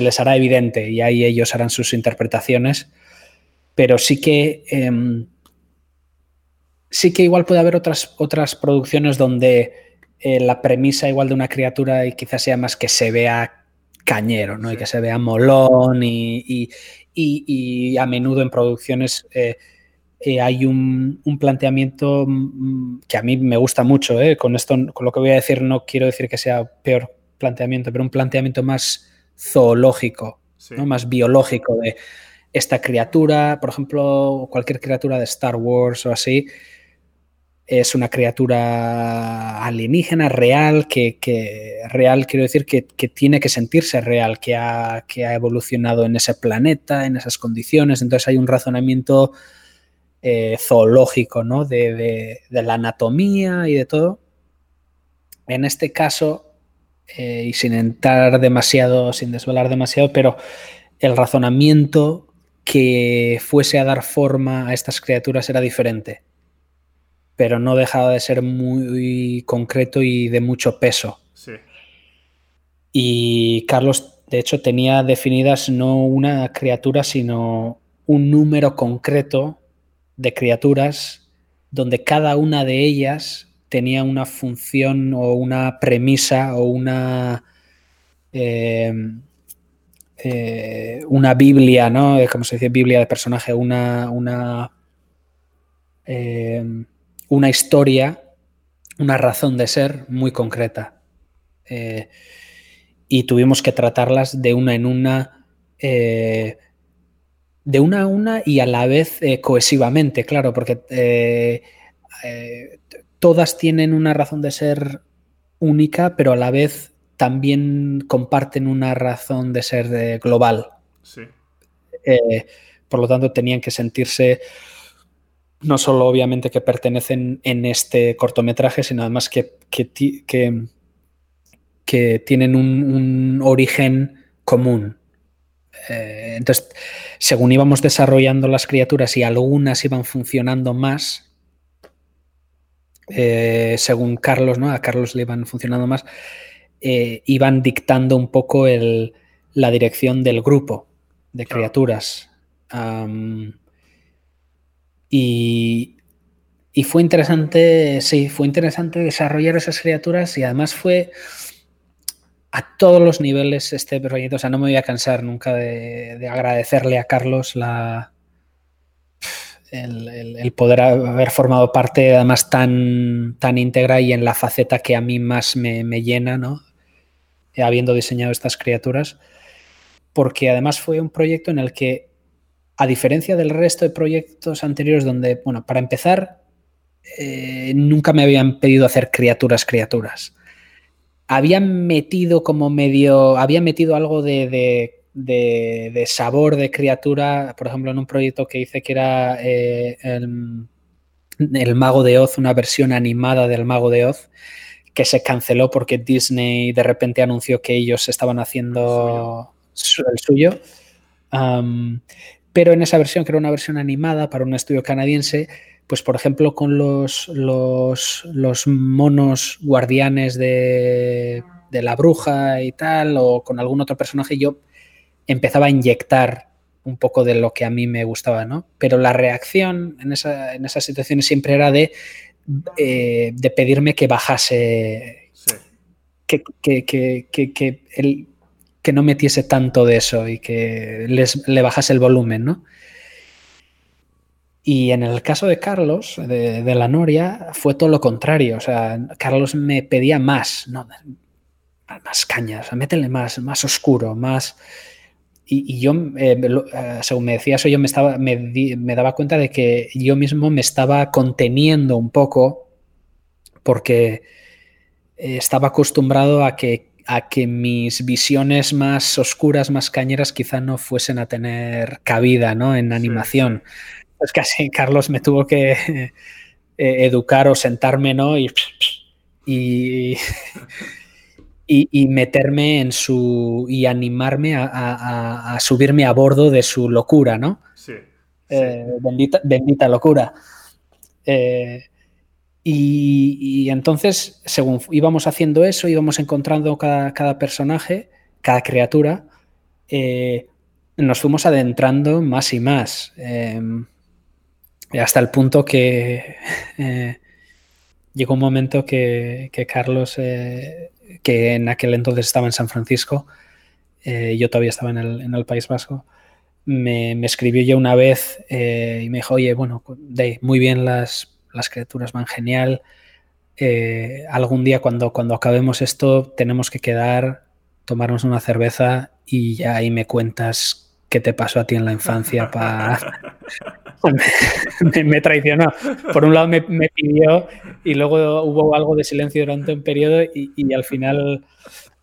A: les, hará evidente y ahí ellos harán sus interpretaciones. Pero sí que em, sí que igual puede haber otras, otras producciones donde eh, la premisa igual de una criatura y quizás sea más que se vea cañero, ¿no? Y que se vea molón y, a menudo en producciones eh, eh, hay un, planteamiento mm, que a mí me gusta mucho, Con esto, con lo que voy a decir no quiero decir que sea peor planteamiento, pero un planteamiento más zoológico, ¿no? Más biológico de esta criatura, por ejemplo, cualquier criatura de Star Wars o así, es una criatura alienígena real, que, real quiero decir que, tiene que sentirse real, que ha, que ha, evolucionado en ese planeta, en esas condiciones. Entonces hay un razonamiento eh, zoológico ¿no? de, la anatomía y de todo. En este caso, eh, y sin entrar demasiado, sin desvelar demasiado, pero el razonamiento que fuese a dar forma a estas criaturas era diferente pero no dejaba de ser muy concreto y de mucho peso. Sí. Y Carlos, de hecho, tenía definidas no una criatura, sino un número concreto de criaturas donde cada una de ellas tenía una función o una premisa o una eh, eh, una Biblia, ¿no? Como se dice, Biblia de personaje, una, una eh, una historia, una razón de ser muy concreta. Eh, y tuvimos que tratarlas de una en una, de una a una y a la vez cohesivamente, claro, porque todas tienen una razón de ser única, pero a la vez también comparten una razón de ser global. por lo tanto, tenían que sentirse no solo obviamente que pertenecen en este cortometraje, sino además que, que, que, tienen un, origen común. Eh, entonces, según íbamos desarrollando las criaturas y algunas iban funcionando más, eh, según Carlos, ¿no? A Carlos le iban funcionando más, eh, iban dictando un poco el, la dirección del grupo de criaturas. Y, fue interesante, sí, fue interesante desarrollar esas criaturas y además fue a todos los niveles este proyecto. O sea, no me voy a cansar nunca de, agradecerle a Carlos la, el, poder haber formado parte además tan, tan íntegra y en la faceta que a mí más me, me llena, ¿no? Habiendo diseñado estas criaturas. Porque además fue un proyecto en el que a diferencia del resto de proyectos anteriores donde, bueno, para empezar, eh, nunca me habían pedido hacer criaturas, criaturas. Habían metido como medio, había metido algo de, sabor de criatura, por ejemplo, en un proyecto que hice que era eh, el, Mago de Oz, una versión animada del Mago de Oz, que se canceló porque Disney de repente anunció que ellos estaban haciendo el suyo. Pero en esa versión, que era una versión animada para un estudio canadiense, pues por ejemplo con los, los, monos guardianes de, la bruja y tal, o con algún otro personaje, yo empezaba a inyectar un poco de lo que a mí me gustaba, ¿no? Pero la reacción en, esa, en esas situaciones siempre era de, eh, de pedirme que bajase, que, que, que, el, que no metiese tanto de eso y que les, le bajase el volumen, ¿no? Y en el caso de Carlos, de, la Noria, fue todo lo contrario. O sea, Carlos me pedía más. ¿no? más cañas, métele más, más oscuro, más... Y, yo, eh, eh, según me decía eso, yo me, estaba, me, me, daba cuenta de que yo mismo me estaba conteniendo un poco porque estaba acostumbrado a que, a que mis visiones más oscuras, más cañeras, quizá no fuesen a tener cabida ¿no? en animación. Pues casi Carlos me tuvo que [laughs] eh, educar o sentarme ¿no? y, [laughs] y, y, meterme en su. y animarme a, subirme a bordo de su locura, ¿no? Sí. Eh, bendita, bendita, locura. Eh, y, entonces, según íbamos haciendo eso, íbamos encontrando cada, personaje, cada criatura, eh, nos fuimos adentrando más y más. Hasta el punto que [laughs] llegó un momento que, Carlos, que en aquel entonces estaba en San Francisco, yo todavía estaba en el, País Vasco, me, escribió ya una vez y me dijo, oye, bueno, de, muy bien las las criaturas van genial. Eh, algún día cuando, cuando acabemos esto tenemos que quedar, tomarnos una cerveza y ya ahí me cuentas qué te pasó a ti en la infancia. para [laughs] [laughs] [laughs] me, traicionó. Por un lado me, pidió y luego hubo algo de silencio durante un periodo y, al final...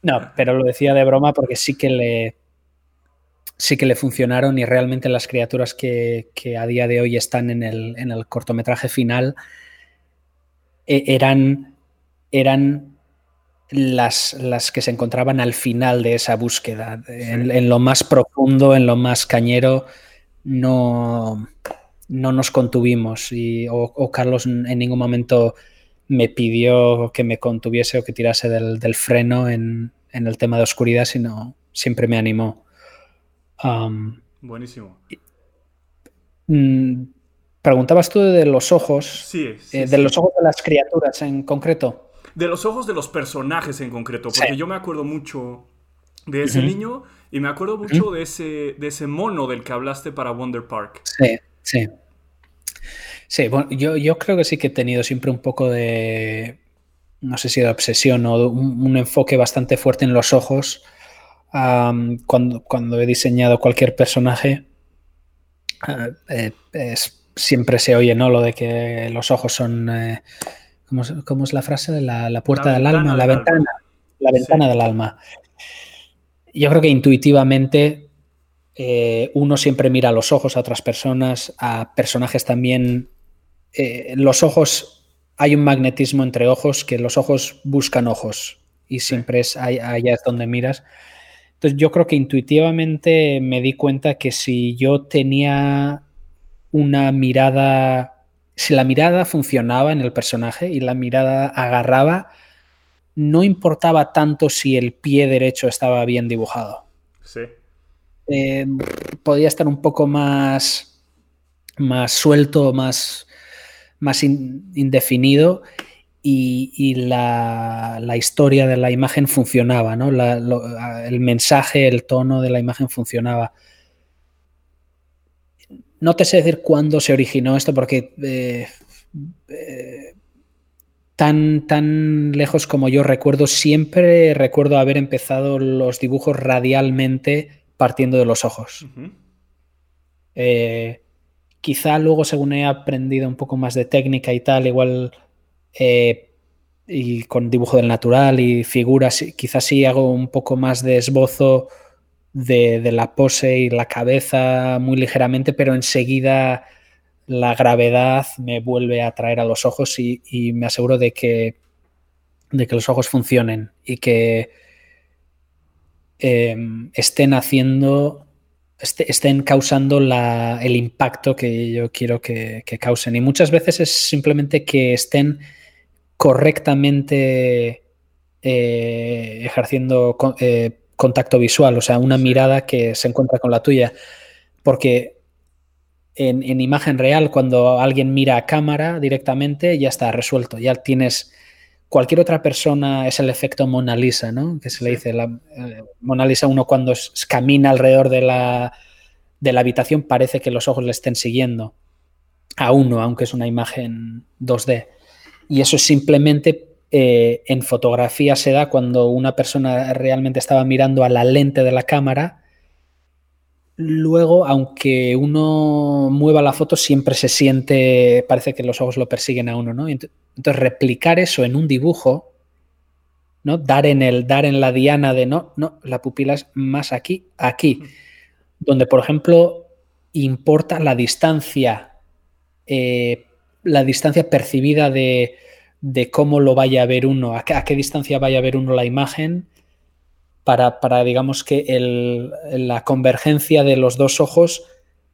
A: No, pero lo decía de broma porque sí que le, sí que le funcionaron y realmente las criaturas que, a día de hoy están en el, cortometraje final e, eran, eran las, las, que se encontraban al final de esa búsqueda. En, lo más profundo, en lo más cañero, no, no nos contuvimos y, o, Carlos en ningún momento me pidió que me contuviese o que tirase del, freno en, en el tema de oscuridad, sino siempre me animó.
B: Buenísimo.
A: Mm, preguntabas tú de los ojos. Sí, eh, de los ojos de las criaturas en concreto.
B: De los ojos de los personajes en concreto, porque yo me acuerdo mucho de ese niño y me acuerdo mucho de, ese, de ese mono del que hablaste para Wonder Park.
A: Sí, sí. Sí, bueno, yo, yo creo que sí que he tenido siempre un poco de, no sé si de obsesión o un enfoque bastante fuerte en los ojos cuando, cuando, he diseñado cualquier personaje, ah, eh, siempre se oye ¿no? lo de que los ojos son, eh, ¿cómo, es la frase? de la, puerta del alma, la ventana, la ventana del alma. Yo creo que intuitivamente eh, uno siempre mira a los ojos a otras personas, a personajes también. los ojos, hay un magnetismo entre ojos que los ojos buscan ojos y siempre es allá es donde miras. Entonces yo creo que intuitivamente me di cuenta que si yo tenía una mirada, si la mirada funcionaba en el personaje y la mirada agarraba, no importaba tanto si el pie derecho estaba bien dibujado. Sí. Eh, podía estar un poco más, más suelto, más, más indefinido y, la, historia de la imagen funcionaba, ¿no? el mensaje, el tono de la imagen funcionaba. No te sé decir cuándo se originó esto, porque eh, eh, tan, tan lejos como yo recuerdo, siempre recuerdo haber empezado los dibujos radialmente partiendo de los ojos. Eh, quizá luego, según he aprendido un poco más de técnica y tal, igual eh, y con dibujo del natural y figuras, quizás sí hago un poco más de esbozo de, la pose y la cabeza muy ligeramente, pero enseguida la gravedad me vuelve a traer a los ojos y, me aseguro de que, de que los ojos funcionen y que em, estén haciendo, este, estén causando el impacto que yo quiero que, que, causen. Y muchas veces es simplemente que estén correctamente eh, ejerciendo eh, contacto visual, o sea, una mirada que se encuentra con la tuya. Porque en, imagen real, cuando alguien mira a cámara directamente, ya está resuelto, ya tienes... Cualquier otra persona es el efecto Mona Lisa, ¿no? Que se le dice la, eh, Mona Lisa, uno cuando camina alrededor de la, de la habitación parece que los ojos le estén siguiendo a uno, aunque es una imagen 2D. Y eso es simplemente eh, en fotografía se da cuando una persona realmente estaba mirando a la lente de la cámara. Luego, aunque uno mueva la foto, siempre se siente, parece que los ojos lo persiguen a uno, ¿no? Entonces, replicar eso en un dibujo, ¿no? Dar en el, dar en la diana de no, no, la pupila es más aquí, aquí. Donde, por ejemplo, importa la distancia, eh, la distancia percibida de, de cómo lo vaya a ver uno, a qué, distancia vaya a ver uno la imagen, para, para digamos que el, la convergencia de los dos ojos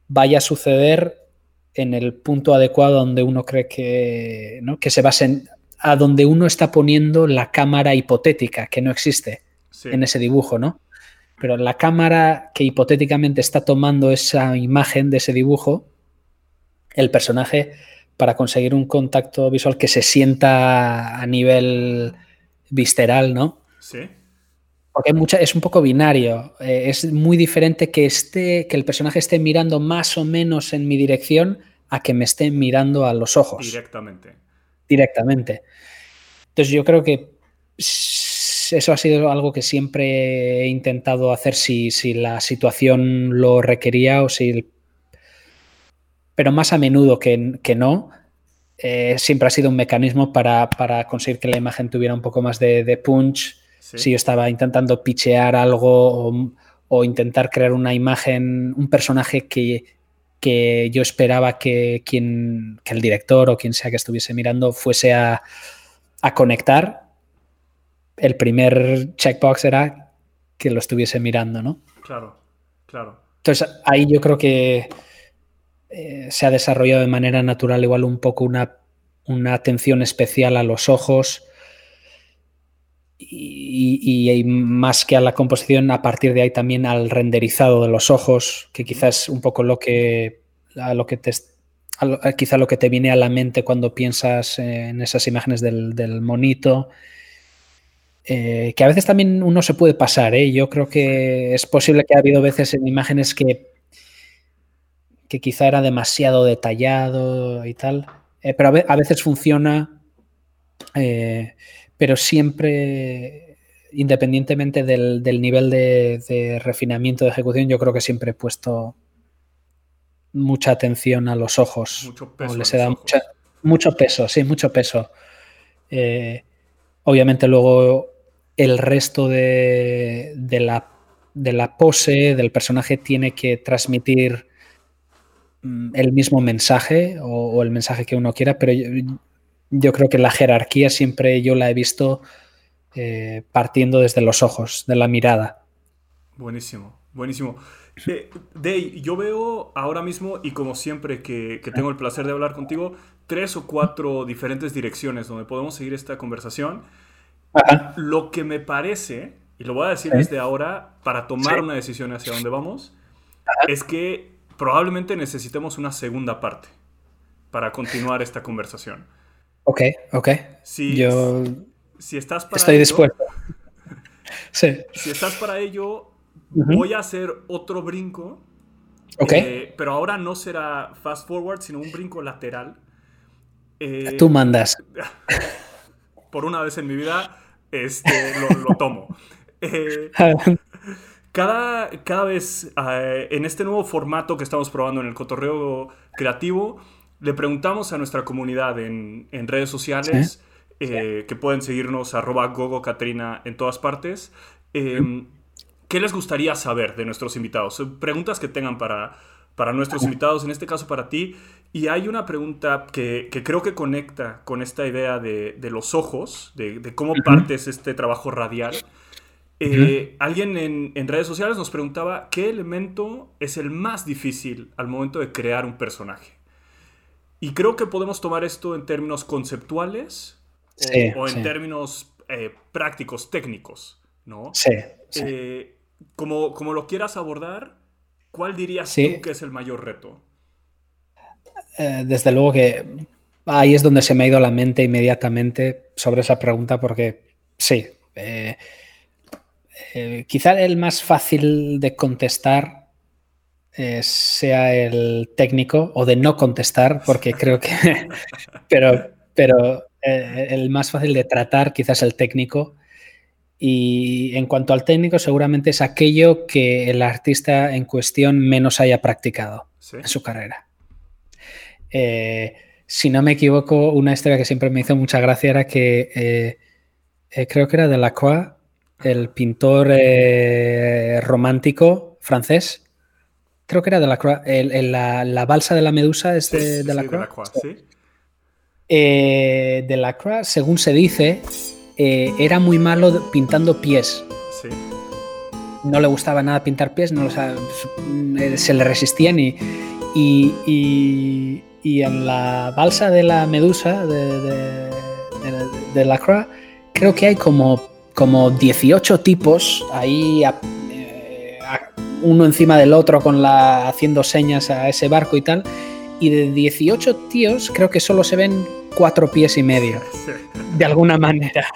A: vaya a suceder en el punto adecuado donde uno cree que, ¿no? que se base a donde uno está poniendo la cámara hipotética, que no existe en ese dibujo, ¿no? Pero la cámara que hipotéticamente está tomando esa imagen de ese dibujo, el personaje para conseguir un contacto visual que se sienta a nivel visceral, ¿no?
B: Sí.
A: Porque mucha, es un poco binario. Eh, es muy diferente que esté, que el personaje esté mirando más o menos en mi dirección a que me esté mirando a los ojos.
B: Directamente.
A: Directamente. Entonces yo creo que eso ha sido algo que siempre he intentado hacer si, si la situación lo requería o si pero más a menudo que, que no, eh, siempre ha sido un mecanismo para, conseguir que la imagen tuviera un poco más de, punch. Si yo estaba intentando pichear algo o, intentar crear una imagen, un personaje que, que yo esperaba que, quien, que el director o quien sea que estuviese mirando fuese a, a conectar, el primer checkbox era que lo estuviese mirando, ¿no?
B: Claro, claro.
A: Entonces ahí yo creo que eh, se ha desarrollado de manera natural igual un poco una, atención especial a los ojos y, más que a la composición, a partir de ahí también al renderizado de los ojos, que quizás un poco lo que, lo que te, quizá lo que te viene a la mente cuando piensas en esas imágenes del, monito. Eh, que a veces también uno se puede pasar, ¿eh? yo creo que es posible que ha habido veces en imágenes que que quizá era demasiado detallado y tal. Eh, pero a, veces funciona, pero siempre, independientemente del, nivel de, refinamiento de ejecución, yo creo que siempre he puesto mucha atención a los ojos.
B: Mucho peso.
A: les da mucho peso, sí, mucho peso. Eh, obviamente luego el resto de, la, de la pose del personaje tiene que transmitir Mm, el mismo mensaje o, el mensaje que uno quiera, pero yo, creo que la jerarquía siempre yo la he visto eh, partiendo desde los ojos, de la mirada.
B: Buenísimo, buenísimo. Eh, Day, yo veo ahora mismo, y como siempre que, tengo el placer de hablar contigo, tres o cuatro diferentes direcciones donde podemos seguir esta conversación. Lo que me parece, y lo voy a decir desde ahora para tomar una decisión hacia dónde vamos, es que probablemente necesitemos una segunda parte para continuar esta conversación.
A: Ok, ok.
B: Si,
A: Yo
B: si estás para
A: estoy dispuesto. [laughs] sí.
B: Si estás para ello, voy a hacer otro brinco.
A: Ok.
B: Eh, pero ahora no será fast forward, sino un brinco lateral.
A: Eh, Tú mandas. [laughs]
B: Por una vez en mi vida, este, lo, tomo. [laughs] Eh, cada, cada vez en este nuevo formato que estamos probando en el cotorreo creativo, le preguntamos a nuestra comunidad en, en redes sociales, eh, que pueden seguirnos arroba gogo Katrina en todas partes, em, ¿qué les gustaría saber de nuestros invitados? Preguntas que tengan para, para nuestros invitados, en este caso para ti. Y hay una pregunta que, que creo que conecta con esta idea de, de los ojos, de, de cómo partes este trabajo radial. Eh, alguien en, redes sociales nos preguntaba qué elemento es el más difícil al momento de crear un personaje. Y creo que podemos tomar esto en términos conceptuales o, en términos eh, prácticos, técnicos, ¿no?
A: Sí.
B: Eh, como, como, lo quieras abordar, ¿cuál dirías tú que es el mayor reto?
A: desde luego que ahí es donde se me ha ido la mente inmediatamente sobre esa pregunta porque sí. Eh, quizá el más fácil de contestar eh, sea el técnico o de no contestar, porque creo que... [laughs] pero, pero Eh, el más fácil de tratar quizás el técnico. Y en cuanto al técnico, seguramente es aquello que el artista en cuestión menos haya practicado en su carrera. Eh, si no me equivoco, una historia que siempre me hizo mucha gracia era que eh, eh, creo que era Delacroix, el pintor romántico francés. Creo que era Delacroix. la, la, balsa de la medusa es de, Delacroix. Sí, Delacroix, según se dice, eh, era muy malo pintando pies. No le gustaba nada pintar pies, no eh, se le resistían y, y, en la balsa de la medusa de, de, la Croix creo que hay como, como 18 tipos ahí eh, uno encima del otro con la haciendo señas a ese barco y tal y de 18 tíos creo que solo se ven cuatro pies y medio, [laughs] de alguna manera.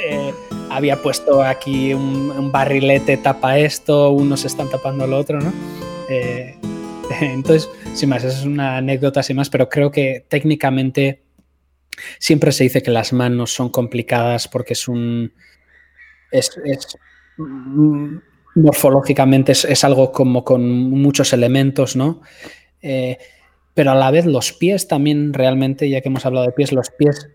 A: Eh, había puesto aquí un, barrilete tapa esto, unos están tapando lo otro, ¿no? Eh, [laughs] entonces, sin más, es una anécdota sin más, pero creo que técnicamente siempre se dice que las manos son complicadas porque es un... Es, morfológicamente es, algo como con muchos elementos, ¿no? Eh, pero a la vez los pies también realmente, ya que hemos hablado de pies, los pies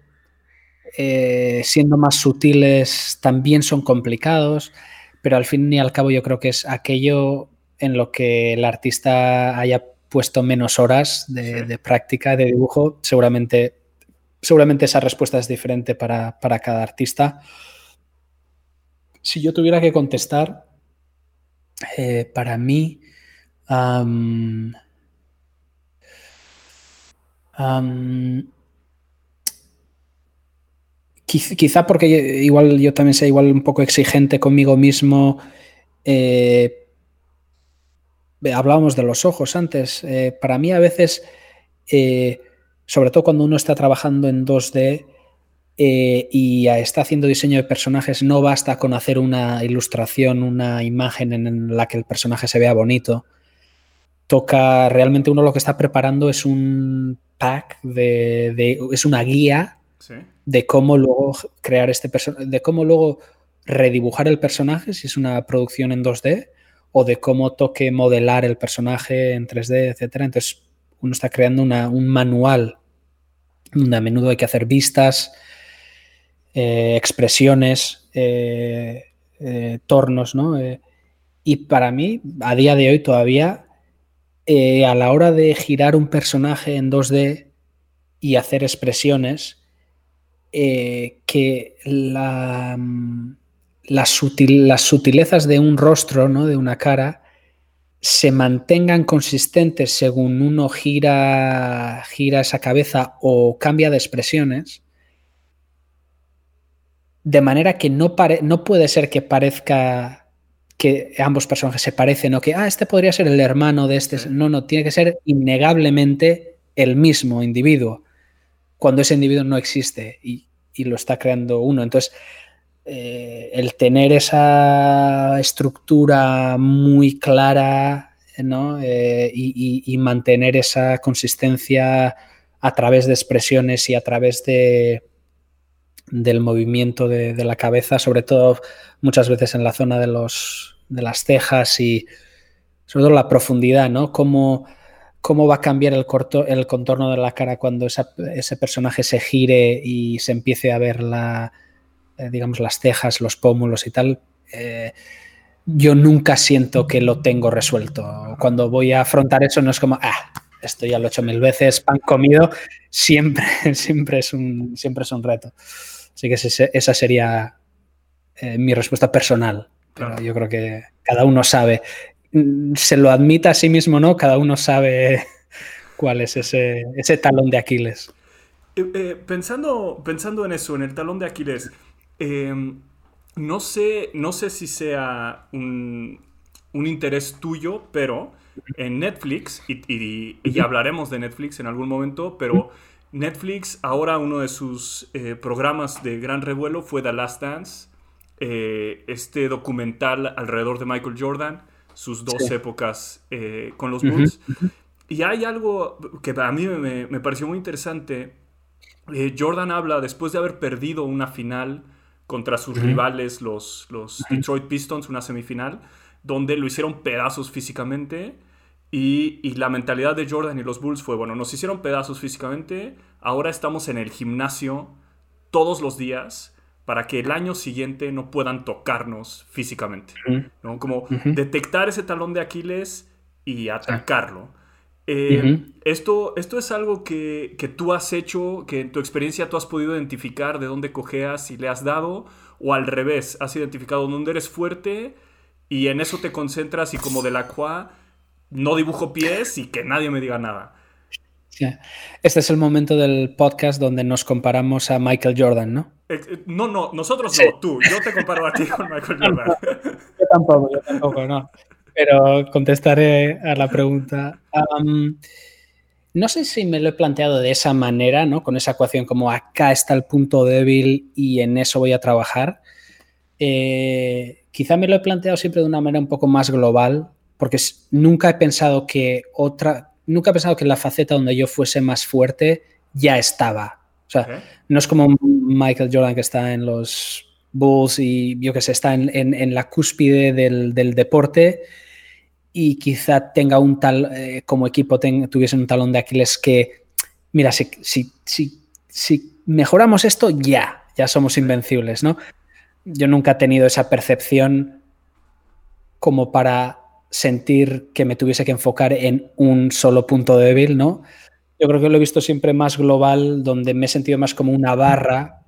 A: eh, siendo más sutiles también son complicados, pero al fin y al cabo yo creo que es aquello en lo que el artista haya puesto menos horas de, práctica, de dibujo, seguramente, seguramente esa respuesta es diferente para, cada artista. Si yo tuviera que contestar, eh, para mí, quizá porque igual yo también sea igual un poco exigente conmigo mismo. Eh, hablábamos de los ojos antes. Eh, para mí a veces, eh, sobre todo cuando uno está trabajando en 2D y está haciendo diseño de personajes, no basta con hacer una ilustración, una imagen en la que el personaje se vea bonito. Toca, realmente uno lo que está preparando es un pack, de, es una guía de cómo luego crear este personaje, de cómo luego redibujar el personaje si es una producción en 2D o de cómo toque modelar el personaje en 3D, etcétera. Entonces uno está creando un manual donde a menudo hay que hacer vistas, eh, expresiones, eh, eh, tornos, ¿no? y para mí, a día de hoy todavía, a la hora de girar un personaje en 2D y hacer expresiones, que mm, las, sutilezas de un rostro, ¿no? de una cara, se mantengan consistentes según uno gira esa cabeza o cambia de expresiones, de manera que no, no puede ser que parezca que ambos personajes se parecen o que, ah, este podría ser el hermano de este. No, no, tiene que ser innegablemente el mismo individuo cuando ese individuo no existe y, lo está creando uno. Entonces, eh, el tener esa estructura muy clara eh, y, mantener esa consistencia a través de expresiones y a través de, del movimiento de, la cabeza, sobre todo muchas veces en la zona de, los, de las cejas y sobre todo la profundidad, ¿no? Como cómo va a cambiar el, corto, el contorno de la cara cuando ese personaje se gire y se empiece a ver la, eh, digamos, las cejas, los pómulos y tal. Eh, yo nunca siento que lo tengo resuelto. Cuando voy a afrontar eso no es como, ah, esto ya lo he hecho mil veces, pan comido, siempre, [laughs] siempre, es, un, siempre es un reto. Así que esa sería eh, mi respuesta personal. Pero yo creo que cada uno sabe. Mm, se lo admita a sí mismo, ¿no? Cada uno sabe [laughs] cuál es ese, ese talón de Aquiles.
B: Eh, eh, pensando, pensando en eso, en el talón de Aquiles, em, no, sé, no sé si sea un, un interés tuyo, pero en Netflix, y, y, hablaremos de Netflix en algún momento, pero Netflix, ahora uno de sus eh, programas de gran revuelo fue The Last Dance, este documental alrededor de Michael Jordan sus dos épocas eh, con los Bulls. Y hay algo que a mí me, pareció muy interesante eh, Jordan habla, después de haber perdido una final contra sus rivales, los, los Detroit Pistons, una semifinal, donde lo hicieron pedazos físicamente. Y, y, la mentalidad de Jordan y los Bulls fue, bueno, nos hicieron pedazos físicamente, ahora estamos en el gimnasio todos los días para que el año siguiente no puedan tocarnos físicamente. ¿no? Como detectar ese talón de Aquiles y atacarlo. Eh, esto, esto es algo que, tú has hecho, que en tu experiencia tú has podido identificar de dónde cojeas y le has dado, o al revés, has identificado dónde eres fuerte y en eso te concentras y como de la cual no dibujo pies y que nadie me diga nada.
A: Este es el momento del podcast donde nos comparamos a Michael Jordan, ¿no?
B: Eh, eh, no, no, nosotros no, tú. Yo te comparo a ti con Michael [laughs] Jordan.
A: yo tampoco, yo tampoco, no. Pero contestaré a la pregunta. no sé si me lo he planteado de esa manera, ¿no? Con esa ecuación como acá está el punto débil y en eso voy a trabajar. Eh, quizá me lo he planteado siempre de una manera un poco más global, porque nunca he pensado que otra, nunca he pensado que la faceta donde yo fuese más fuerte ya estaba. O sea, no es como Michael Jordan que está en los Bulls y yo que sé, está en, la cúspide del, deporte y quizá tenga un tal, eh, como equipo tuviese un talón de Aquiles que, mira, si, si, si, si mejoramos esto, ya, ya somos invencibles, ¿no? Yo nunca he tenido esa percepción como para sentir que me tuviese que enfocar en un solo punto débil, ¿no? Yo creo que lo he visto siempre más global, donde me he sentido más como una barra,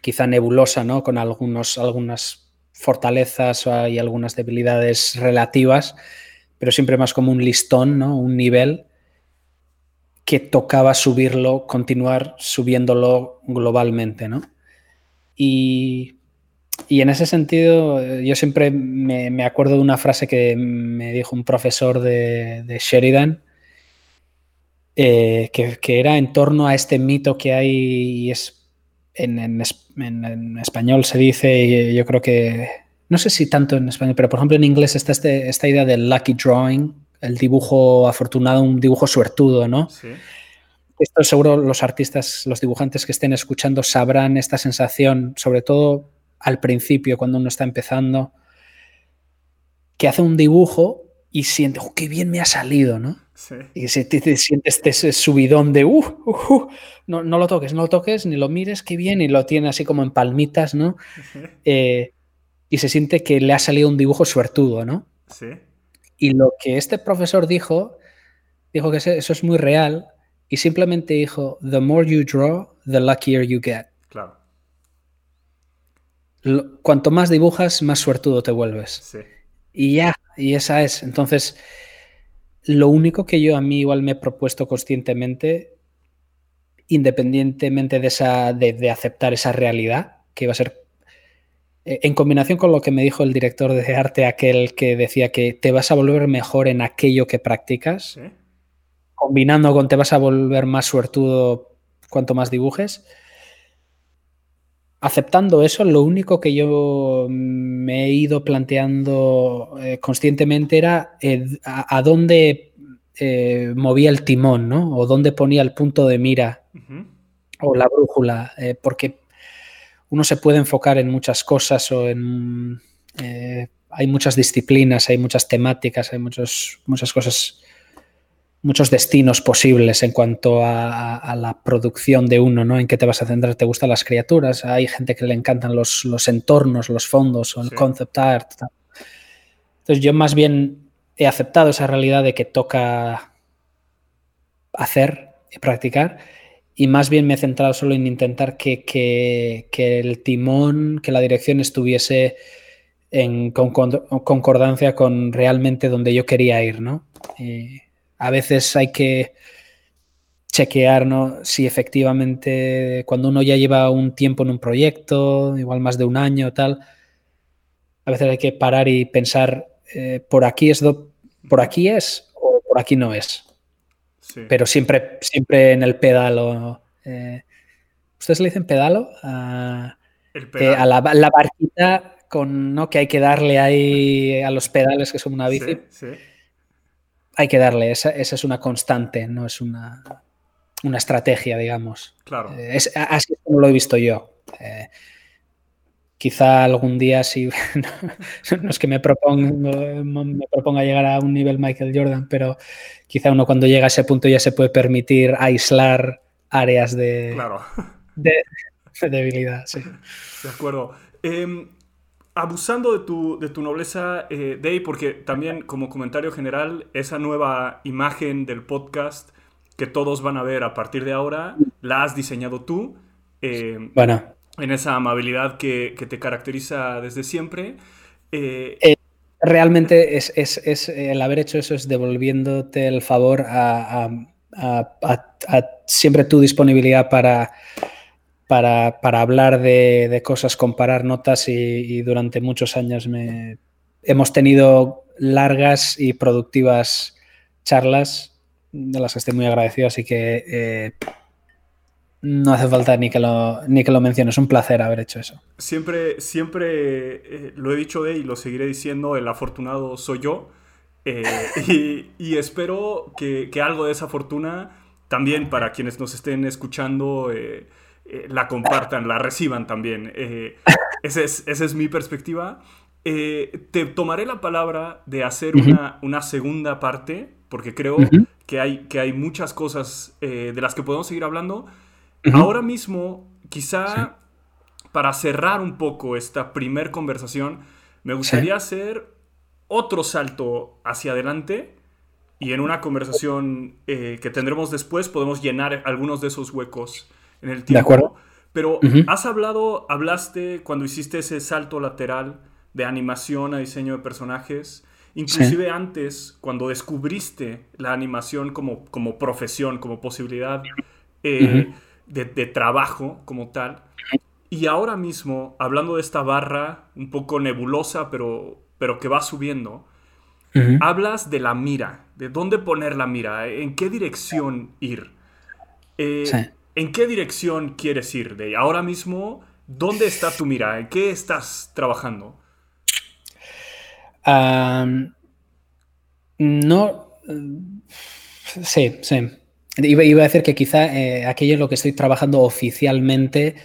A: quizá nebulosa, ¿no? Con algunos, algunas fortalezas y algunas debilidades relativas, pero siempre más como un listón, ¿no? Un nivel que tocaba subirlo, continuar subiéndolo globalmente, ¿no? Y y en ese sentido, eh, yo siempre me, acuerdo de una frase que me dijo un profesor de, Sheridan, eh, que, era en torno a este mito que hay, y es en, español se dice, y yo creo que, no sé si tanto en español, pero por ejemplo en inglés está este, esta idea del lucky drawing, el dibujo afortunado, un dibujo suertudo, ¿no? Sí. Esto seguro los artistas, los dibujantes que estén escuchando sabrán esta sensación, sobre todo al principio, cuando uno está empezando, que hace un dibujo y siente, oh, qué bien me ha salido, ¿no? Sí. Y se, te, sientes este subidón de, uh, uh, uh, no, no, lo toques, no lo toques, ni lo mires, qué bien, y lo tiene así como en palmitas, ¿no? Eh, y se siente que le ha salido un dibujo suertudo, ¿no? Sí. Y lo que este profesor dijo, dijo que eso es muy real, y simplemente dijo, the more you draw, the luckier you get. Claro cuanto más dibujas, más suertudo te vuelves. Y ya, y esa es. Entonces, lo único que yo a mí igual me he propuesto conscientemente, independientemente de, esa, de, aceptar esa realidad, que iba a ser eh, en combinación con lo que me dijo el director de arte, aquel que decía que te vas a volver mejor en aquello que practicas, combinando con te vas a volver más suertudo cuanto más dibujes aceptando eso, lo único que yo me he ido planteando eh, conscientemente era eh, a, dónde eh, movía el timón, ¿no? O dónde ponía el punto de mira o la brújula, porque uno se puede enfocar en muchas cosas o en... hay muchas disciplinas, hay muchas temáticas, hay muchos, muchas cosas muchos destinos posibles en cuanto a, la producción de uno, ¿no? En qué te vas a centrar, te gustan las criaturas, hay gente que le encantan los, entornos, los fondos o el concept art. Entonces yo más bien he aceptado esa realidad de que toca hacer y practicar y más bien me he centrado solo en intentar que, el timón, que la dirección estuviese en concordancia con realmente donde yo quería ir, ¿no? A veces hay que chequear si efectivamente cuando uno ya lleva un tiempo en un proyecto, igual más de un año tal, a veces hay que parar y pensar, eh, por aquí es por aquí es o por aquí no es. Pero siempre, siempre en el pedalo. Eh, ¿Ustedes le dicen pedalo? A, la, barquita con, ¿no? que hay que darle ahí a los pedales que son una bici. sí hay que darle, esa, es una constante, no es una... una estrategia, digamos.
B: Claro.
A: Eh, es, así como lo he visto yo. Eh, quizá algún día sí, [laughs] no, es que me proponga, me proponga llegar a un nivel Michael Jordan, pero quizá uno cuando llega a ese punto ya se puede permitir aislar áreas de, de, debilidad. Sí.
B: De acuerdo. Em, abusando de tu, de tu nobleza, eh, Dave, porque también como comentario general, esa nueva imagen del podcast que todos van a ver a partir de ahora, la has diseñado tú.
A: Eh, bueno
B: en esa amabilidad que, te caracteriza desde siempre.
A: Eh, eh, realmente es, el haber hecho eso es devolviéndote el favor a, siempre tu disponibilidad para, para, hablar de, cosas, comparar notas y, durante muchos años hemos tenido largas y productivas charlas de las que estoy muy agradecido, así que eh, no hace falta ni que lo, ni que lo menciones. Un placer haber hecho eso.
B: Siempre, siempre eh, lo he dicho y lo seguiré diciendo, el afortunado soy yo. Eh, [laughs] y, espero que, algo de esa fortuna también para quienes nos estén escuchando la compartan, la reciban también. [laughs] esa, es, mi perspectiva. te tomaré la palabra de hacer una, una, segunda parte, porque creo que, hay, que hay muchas cosas de las que podemos seguir hablando. Ahora mismo, quizá para cerrar un poco esta primer conversación, me gustaría hacer otro salto hacia adelante y en una conversación eh, que tendremos después podemos llenar algunos de esos huecos en el tiempo. De acuerdo. Pero has hablado, hablaste cuando hiciste ese salto lateral de animación a diseño de personajes, inclusive antes, cuando descubriste la animación como, como profesión, como posibilidad. Eh, de, trabajo como tal. Y ahora mismo, hablando de esta barra un poco nebulosa, pero, pero que va subiendo, hablas de la mira, de dónde poner la mira, en qué dirección ir. Eh, ¿En qué dirección quieres ir? De ahora mismo, ¿dónde está tu mira? ¿En qué estás trabajando?
A: no. Sí, sí. Iba, a decir que quizá eh, aquello en lo que estoy trabajando oficialmente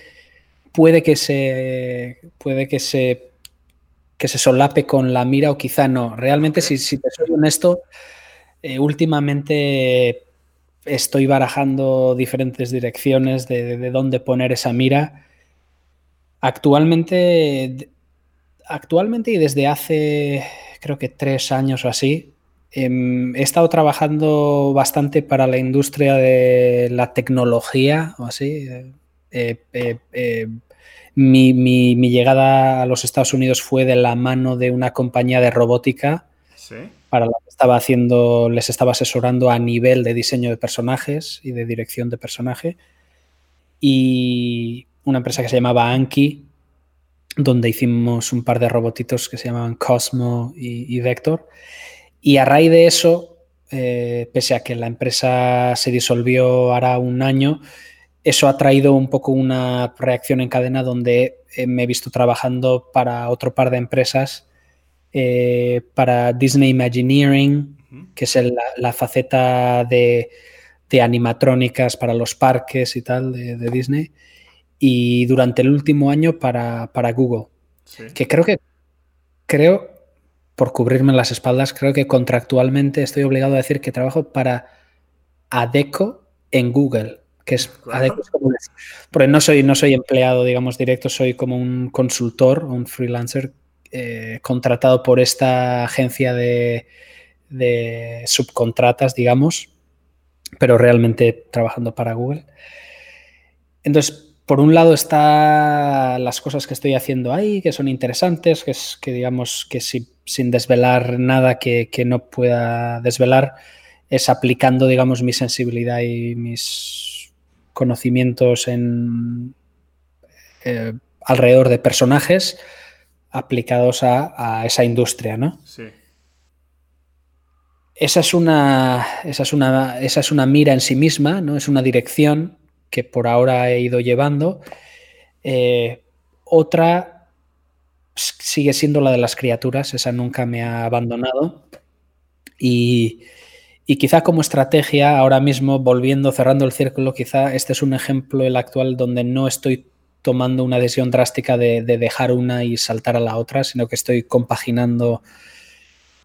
A: puede que se. puede que se. que se solape con la mira o quizá no. Realmente, si, si te soy honesto, eh, últimamente estoy barajando diferentes direcciones de, de, dónde poner esa mira. Actualmente. Actualmente y desde hace creo que tres años o así, Em, he estado trabajando bastante para la industria de la tecnología o así. Eh, eh, eh, mi, llegada a los Estados Unidos fue de la mano de una compañía de robótica para la que estaba haciendo, les estaba asesorando a nivel de diseño de personajes y de dirección de personaje. Y una empresa que se llamaba Anki, donde hicimos un par de robotitos que se llamaban Cosmo y Vector. Y a raíz de eso, eh, pese a que la empresa se disolvió hará un año, eso ha traído un poco una reacción en cadena donde eh, me he visto trabajando para otro par de empresas, eh, para Disney Imagineering, que es la, faceta de, animatrónicas para los parques y tal de, Disney, y durante el último año para, Google, que creo que creo por cubrirme las espaldas, creo que contractualmente estoy obligado a decir que trabajo para Adeco en Google, que es Adeco porque no soy, no soy empleado, digamos, directo, soy como un consultor, un freelancer eh, contratado por esta agencia de, subcontratas, digamos, pero realmente trabajando para Google. Entonces, por un lado está las cosas que estoy haciendo ahí, que son interesantes, que, es, que digamos que sin desvelar nada que, no pueda desvelar, es aplicando, digamos, mi sensibilidad y mis conocimientos en eh, alrededor de personajes aplicados a, esa industria, ¿no? Sí. Esa es, una, esa, es una, esa es una mira en sí misma, ¿no? Es una dirección que por ahora he ido llevando. Eh, otra sigue siendo la de las criaturas, esa nunca me ha abandonado. Y, Y quizá como estrategia, ahora mismo, volviendo, cerrando el círculo, quizá este es un ejemplo, el actual, donde no estoy tomando una decisión drástica de, dejar una y saltar a la otra, sino que estoy compaginando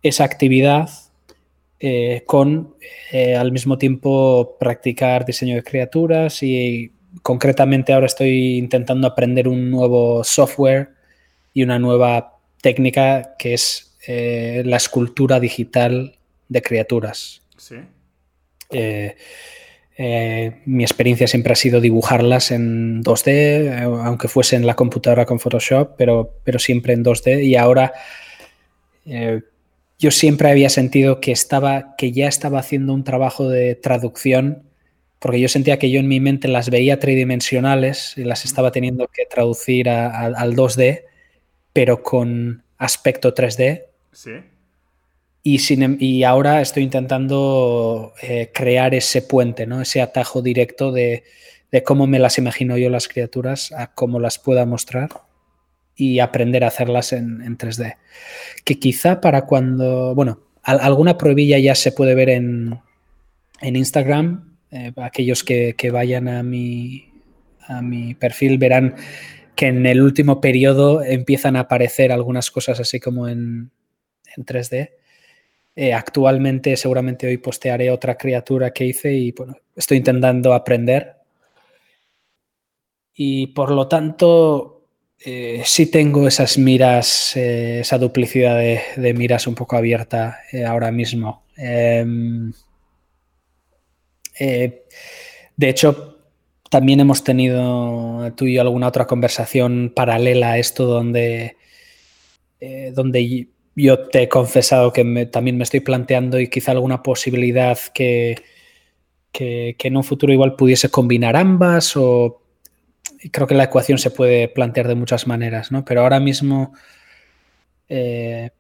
A: esa actividad eh, con eh, al mismo tiempo practicar diseño de criaturas y concretamente ahora estoy intentando aprender un nuevo software y una nueva técnica que es eh, la escultura digital de criaturas.
B: Sí.
A: Eh, eh, mi experiencia siempre ha sido dibujarlas en 2D, aunque fuese en la computadora con Photoshop, pero, pero siempre en 2D. Y ahora yo siempre había sentido que, estaba, que ya estaba haciendo un trabajo de traducción porque yo sentía que yo en mi mente las veía tridimensionales y las estaba teniendo que traducir al 2D, pero con aspecto 3D.
B: Sí.
A: Em, y ahora estoy intentando eh, crear ese puente, ¿no? ese atajo directo de, cómo me las imagino yo las criaturas, a cómo las pueda mostrar y aprender a hacerlas en, en 3D. Que quizá para cuando, bueno, alguna pruebilla ya se puede ver en, en Instagram, eh, aquellos que, vayan a mi, a mi perfil verán que en el último periodo empiezan a aparecer algunas cosas así como en, 3D. Eh, actualmente, seguramente hoy postearé otra criatura que hice y bueno, estoy intentando aprender. Y por lo tanto, eh, sí tengo esas miras, esa duplicidad de, miras un poco abierta ahora mismo. Em, eh, de hecho, también hemos tenido tú y yo alguna otra conversación paralela a esto donde, eh, donde yo te he confesado que también me estoy planteando y quizá alguna posibilidad que, que, en un futuro igual pudiese combinar ambas o creo que la ecuación se puede plantear de muchas maneras, ¿no? Pero ahora mismo eh,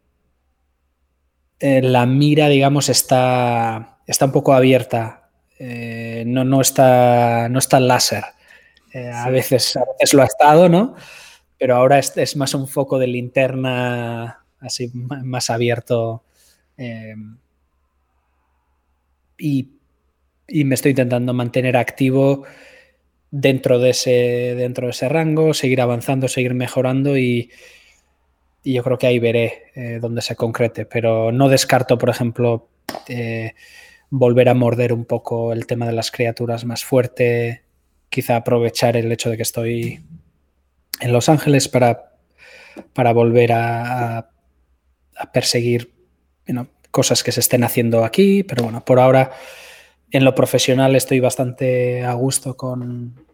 A: la mira, digamos, está, está un poco abierta eh, no, no, está, no está láser. Eh, a, veces, a veces lo ha estado, ¿no? Pero ahora es, más un foco de linterna así más abierto. Eh, y, me estoy intentando mantener activo dentro de ese, dentro de ese rango, seguir avanzando, seguir mejorando y, yo creo que ahí veré dónde se concrete. Pero no descarto, por ejemplo, volver a morder un poco el tema de las criaturas más fuerte, quizá aprovechar el hecho de que estoy en Los Ángeles para, para volver a, perseguir cosas que se estén haciendo aquí, pero bueno, por ahora en lo profesional estoy bastante a gusto con,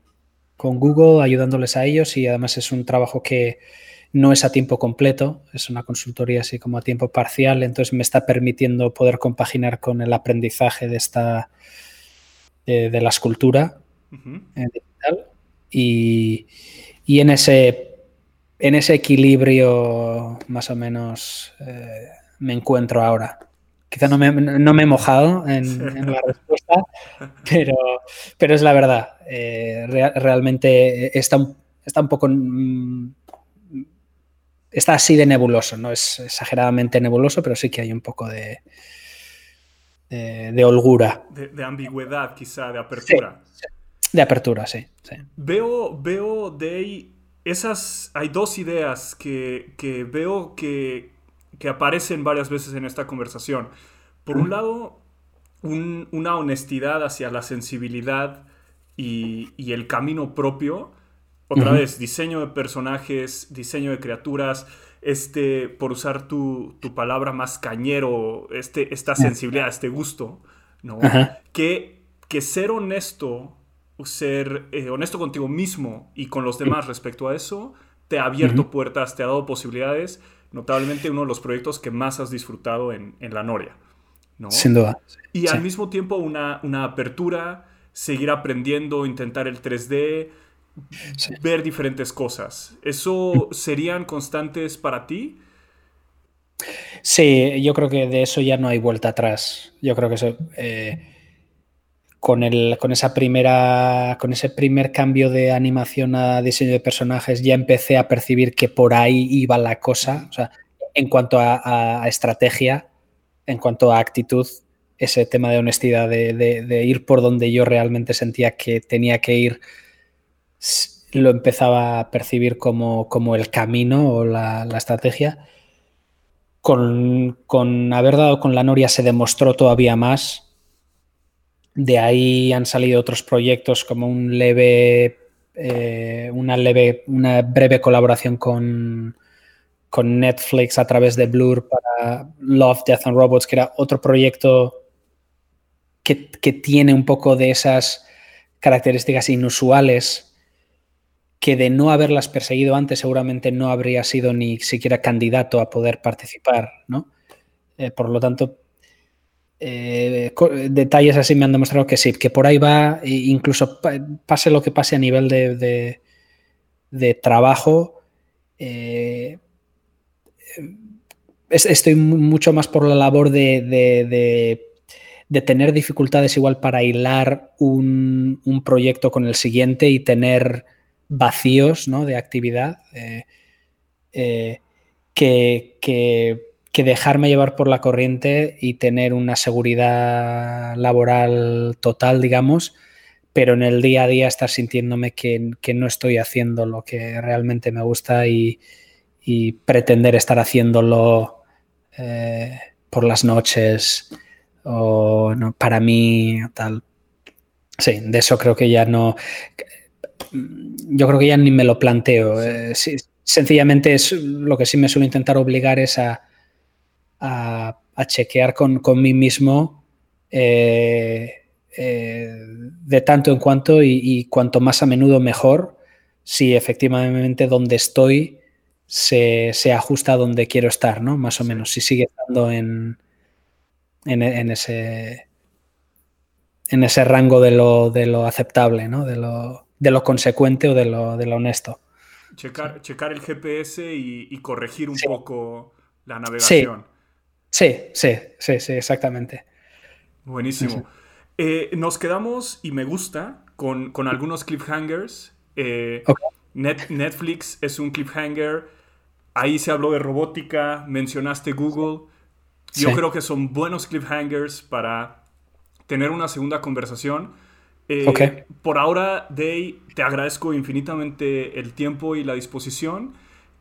A: con Google, ayudándoles a ellos y además es un trabajo que no es a tiempo completo, es una consultoría así como a tiempo parcial, entonces me está permitiendo poder compaginar con el aprendizaje de esta de, la escultura eh, digital y, en ese en ese equilibrio más o menos eh, me encuentro ahora. Quizá no me, he mojado en, la respuesta, pero, pero es la verdad. Eh, realmente está, está un poco está así de nebuloso, no es exageradamente nebuloso, pero sí que hay un poco de, de, holgura.
B: De, ambigüedad, quizá, de apertura.
A: de apertura, sí,
B: Veo, veo de ahí esas, hay dos ideas que, veo que, aparecen varias veces en esta conversación. Por un lado, una honestidad hacia la sensibilidad y, y el camino propio. Otra vez, diseño de personajes, diseño de criaturas, este, por usar tu, palabra más cañero, este, esta sensibilidad, este gusto, ¿no? Que, que ser honesto, ser eh, honesto contigo mismo y con los demás respecto a eso, te ha abierto puertas, te ha dado posibilidades. Notablemente uno de los proyectos que más has disfrutado en, la Noria. ¿no?
A: Sin duda.
B: Y al mismo tiempo una, una apertura, seguir aprendiendo, intentar el 3D, ver diferentes cosas. ¿Eso serían constantes para ti?
A: Sí, yo creo que de eso ya no hay vuelta atrás. Yo creo que eso, eh, con, el, con, esa primera, con ese primer cambio de animación a diseño de personajes ya empecé a percibir que por ahí iba la cosa. O sea, en cuanto a, estrategia, en cuanto a actitud, ese tema de honestidad, de, ir por donde yo realmente sentía que tenía que ir, lo empezaba a percibir como, como el camino o la, estrategia. Con, con, haber dado con la Noria se demostró todavía más. De ahí han salido otros proyectos como un leve, eh, una leve, una breve colaboración con, con Netflix a través de Blur para Love, Death and Robots, que era otro proyecto que, tiene un poco de esas características inusuales que de no haberlas perseguido antes seguramente no habría sido ni siquiera candidato a poder participar, ¿no? Eh, por lo tanto, eh, detalles así me han demostrado que sí, que por ahí va, e incluso pase lo que pase a nivel de, de, trabajo, eh, estoy mucho más por la labor de de tener dificultades igual para hilar un, proyecto con el siguiente y tener vacíos de actividad, eh, eh, que, dejarme llevar por la corriente y tener una seguridad laboral total, digamos, pero en el día a día estar sintiéndome que, no estoy haciendo lo que realmente me gusta y, pretender estar haciéndolo eh, por las noches o no, para mí tal. Sí, de eso creo que ya no. Yo creo que ya ni me lo planteo. Eh, sencillamente es lo que sí me suelo intentar obligar es a, a, chequear con, mí mismo eh, eh, de tanto en cuanto y, cuanto más a menudo mejor si efectivamente donde estoy se, se, ajusta a donde quiero estar, ¿no? Más o menos. Si sigue estando en, en, ese, en ese rango de lo, de lo aceptable, ¿no? de, lo, de lo consecuente o de lo, de lo honesto.
B: Checar, checar el GPS y, corregir un poco la navegación.
A: Sí. Sí, sí, sí, exactamente.
B: Buenísimo. Eh, nos quedamos, y me gusta, con, algunos cliffhangers. Eh, Netflix es un cliffhanger. Ahí se habló de robótica, mencionaste Google. Yo creo que son buenos cliffhangers para tener una segunda conversación. Eh, por ahora, Day, te agradezco infinitamente el tiempo y la disposición.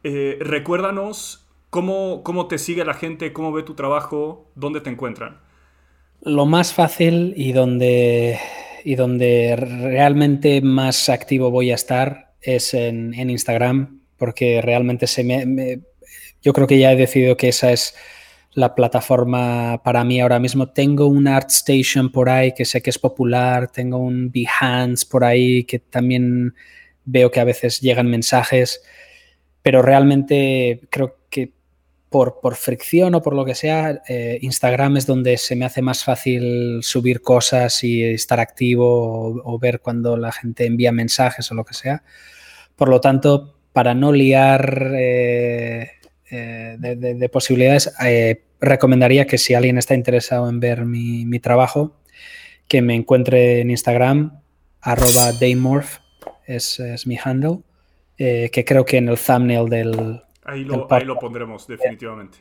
B: Eh, recuérdanos cómo, cómo te sigue la gente, cómo ve tu trabajo, dónde te encuentran.
A: Lo más fácil y donde, y donde realmente más activo voy a estar es en, Instagram, porque realmente se me, yo creo que ya he decidido que esa es la plataforma para mí ahora mismo. Tengo un ArtStation por ahí que sé que es popular, tengo un Behance por ahí que también veo que a veces llegan mensajes, pero realmente creo por, fricción o por lo que sea, eh, Instagram es donde se me hace más fácil subir cosas y estar activo o, ver cuando la gente envía mensajes o lo que sea. Por lo tanto, para no liar eh, eh, de, posibilidades, recomendaría que si alguien está interesado en ver mi, trabajo, que me encuentre en Instagram, arroba daymorph, es, mi handle, eh, que creo que en el thumbnail del...
B: Ahí lo, ahí lo pondremos, definitivamente.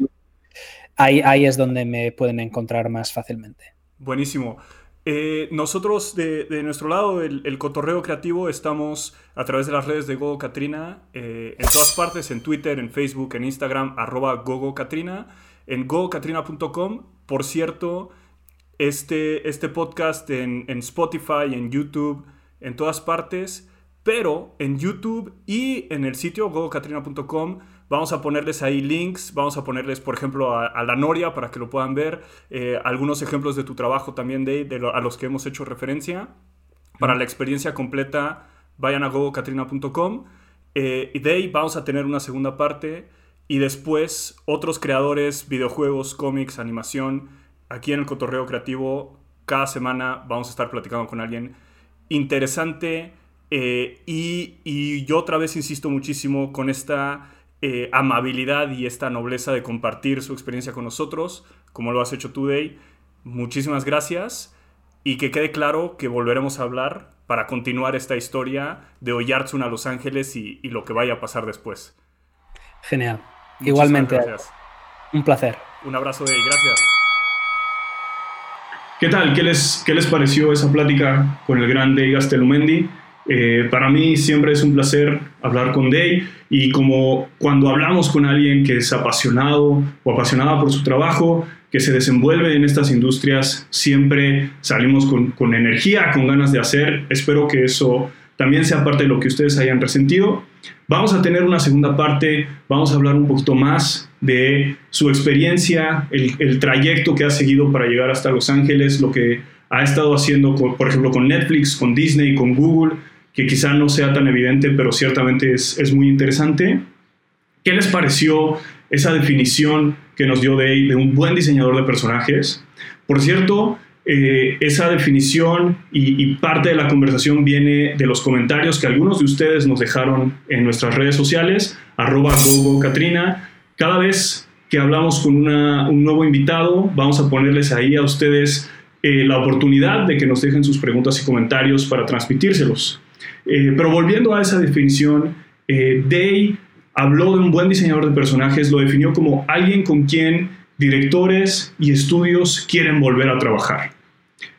A: Ahí, ahí es donde me pueden encontrar más fácilmente.
B: Buenísimo. Eh, nosotros de, nuestro lado, el, cotorreo creativo, estamos a través de las redes de Gogo Katrina, eh, en todas partes, en Twitter, en Facebook, en Instagram, arroba Gogo Katrina en gocatrina.com. Por cierto, este, este podcast en, Spotify, en YouTube, en todas partes, pero en YouTube y en el sitio gocatrina.com vamos a ponerles ahí links, vamos a ponerles, por ejemplo, a, la Noria para que lo puedan ver, eh, algunos ejemplos de tu trabajo también, de, a los que hemos hecho referencia. Para la experiencia completa, vayan a gogocatrina.com. Eh, y de ahí vamos a tener una segunda parte y después otros creadores, videojuegos, cómics, animación. Aquí en el Cotorreo Creativo, cada semana vamos a estar platicando con alguien interesante. Eh, y, yo otra vez insisto muchísimo con esta eh, amabilidad y esta nobleza de compartir su experiencia con nosotros, como lo has hecho tú, Day. Muchísimas gracias. Y que quede claro que volveremos a hablar para continuar esta historia de Oyartsun a Los Ángeles y lo que vaya a pasar después.
A: Genial. Igualmente. Un placer.
B: Un abrazo de gracias. ¿Qué tal? ¿Qué les, qué les pareció esa plática con el gran Day Gastelumendi? Eh, para mí siempre es un placer hablar con Day y como cuando hablamos con alguien que es apasionado o apasionada por su trabajo, que se desenvuelve en estas industrias, siempre salimos con, con energía, con ganas de hacer. Espero que eso también sea parte de lo que ustedes hayan resentido. Vamos a tener una segunda parte, vamos a hablar un poquito más de su experiencia, el, el trayecto que ha seguido para llegar hasta Los Ángeles, lo que ha estado haciendo, por ejemplo, con Netflix, con Disney, con Google, que quizá no sea tan evidente, pero ciertamente es, es muy interesante. ¿Qué les pareció esa definición que nos dio Day de un buen diseñador de personajes? Por cierto, eh, esa definición y, parte de la conversación viene de los comentarios que algunos de ustedes nos dejaron en nuestras redes sociales, arroba Katrina. Cada vez que hablamos con un nuevo invitado, vamos a ponerles ahí a ustedes eh, la oportunidad de que nos dejen sus preguntas y comentarios para transmitírselos. Eh, pero volviendo a esa definición, Day habló de un buen diseñador de personajes, lo definió como alguien con quien directores y estudios quieren volver a trabajar.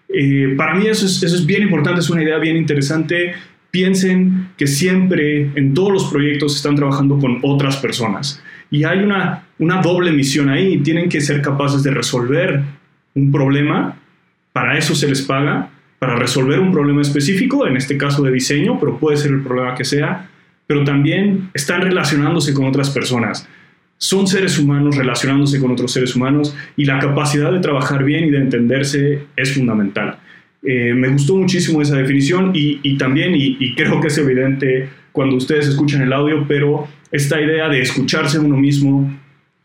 B: Eh, para mí eso es, eso es bien importante, es una idea bien interesante. Piensen que siempre en todos los proyectos están trabajando con otras personas y hay una, una doble misión ahí. Tienen que ser capaces de resolver un problema, para eso se les paga, para resolver un problema específico, en este caso de diseño, pero puede ser el problema que sea, pero también están relacionándose con otras personas son seres humanos relacionándose con otros seres humanos y la capacidad de trabajar bien y de entenderse es fundamental. Eh, me gustó muchísimo esa definición y, también, y, creo que es evidente cuando ustedes escuchan el audio, pero esta idea de escucharse a uno mismo,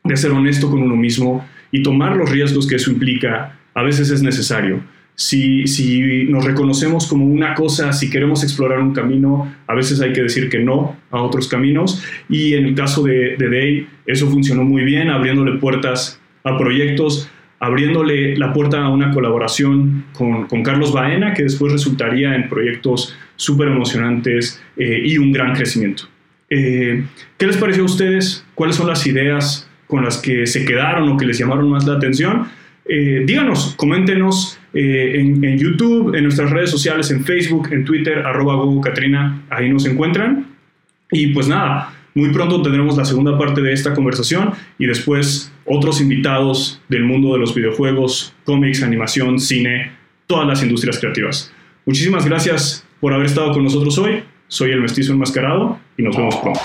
B: de ser honesto con uno mismo y tomar los riesgos que eso implica, a veces es necesario. Si, si, nos reconocemos como una cosa, si queremos explorar un camino, a veces hay que decir que no a otros caminos. Y en el caso de, de Day, eso funcionó muy bien, abriéndole puertas a proyectos, abriéndole la puerta a una colaboración con, con Carlos Baena, que después resultaría en proyectos súper emocionantes eh, y un gran crecimiento. Eh, ¿Qué les pareció a ustedes? ¿Cuáles son las ideas con las que se quedaron o que les llamaron más la atención? Eh, díganos, coméntenos en, en, YouTube, en nuestras redes sociales, en Facebook, en Twitter, arroba Katrina, ahí nos encuentran. Y pues nada, muy pronto tendremos la segunda parte de esta conversación y después otros invitados del mundo de los videojuegos, cómics, animación, cine, todas las industrias creativas. Muchísimas gracias por haber estado con nosotros hoy. Soy el mestizo enmascarado y nos vemos pronto.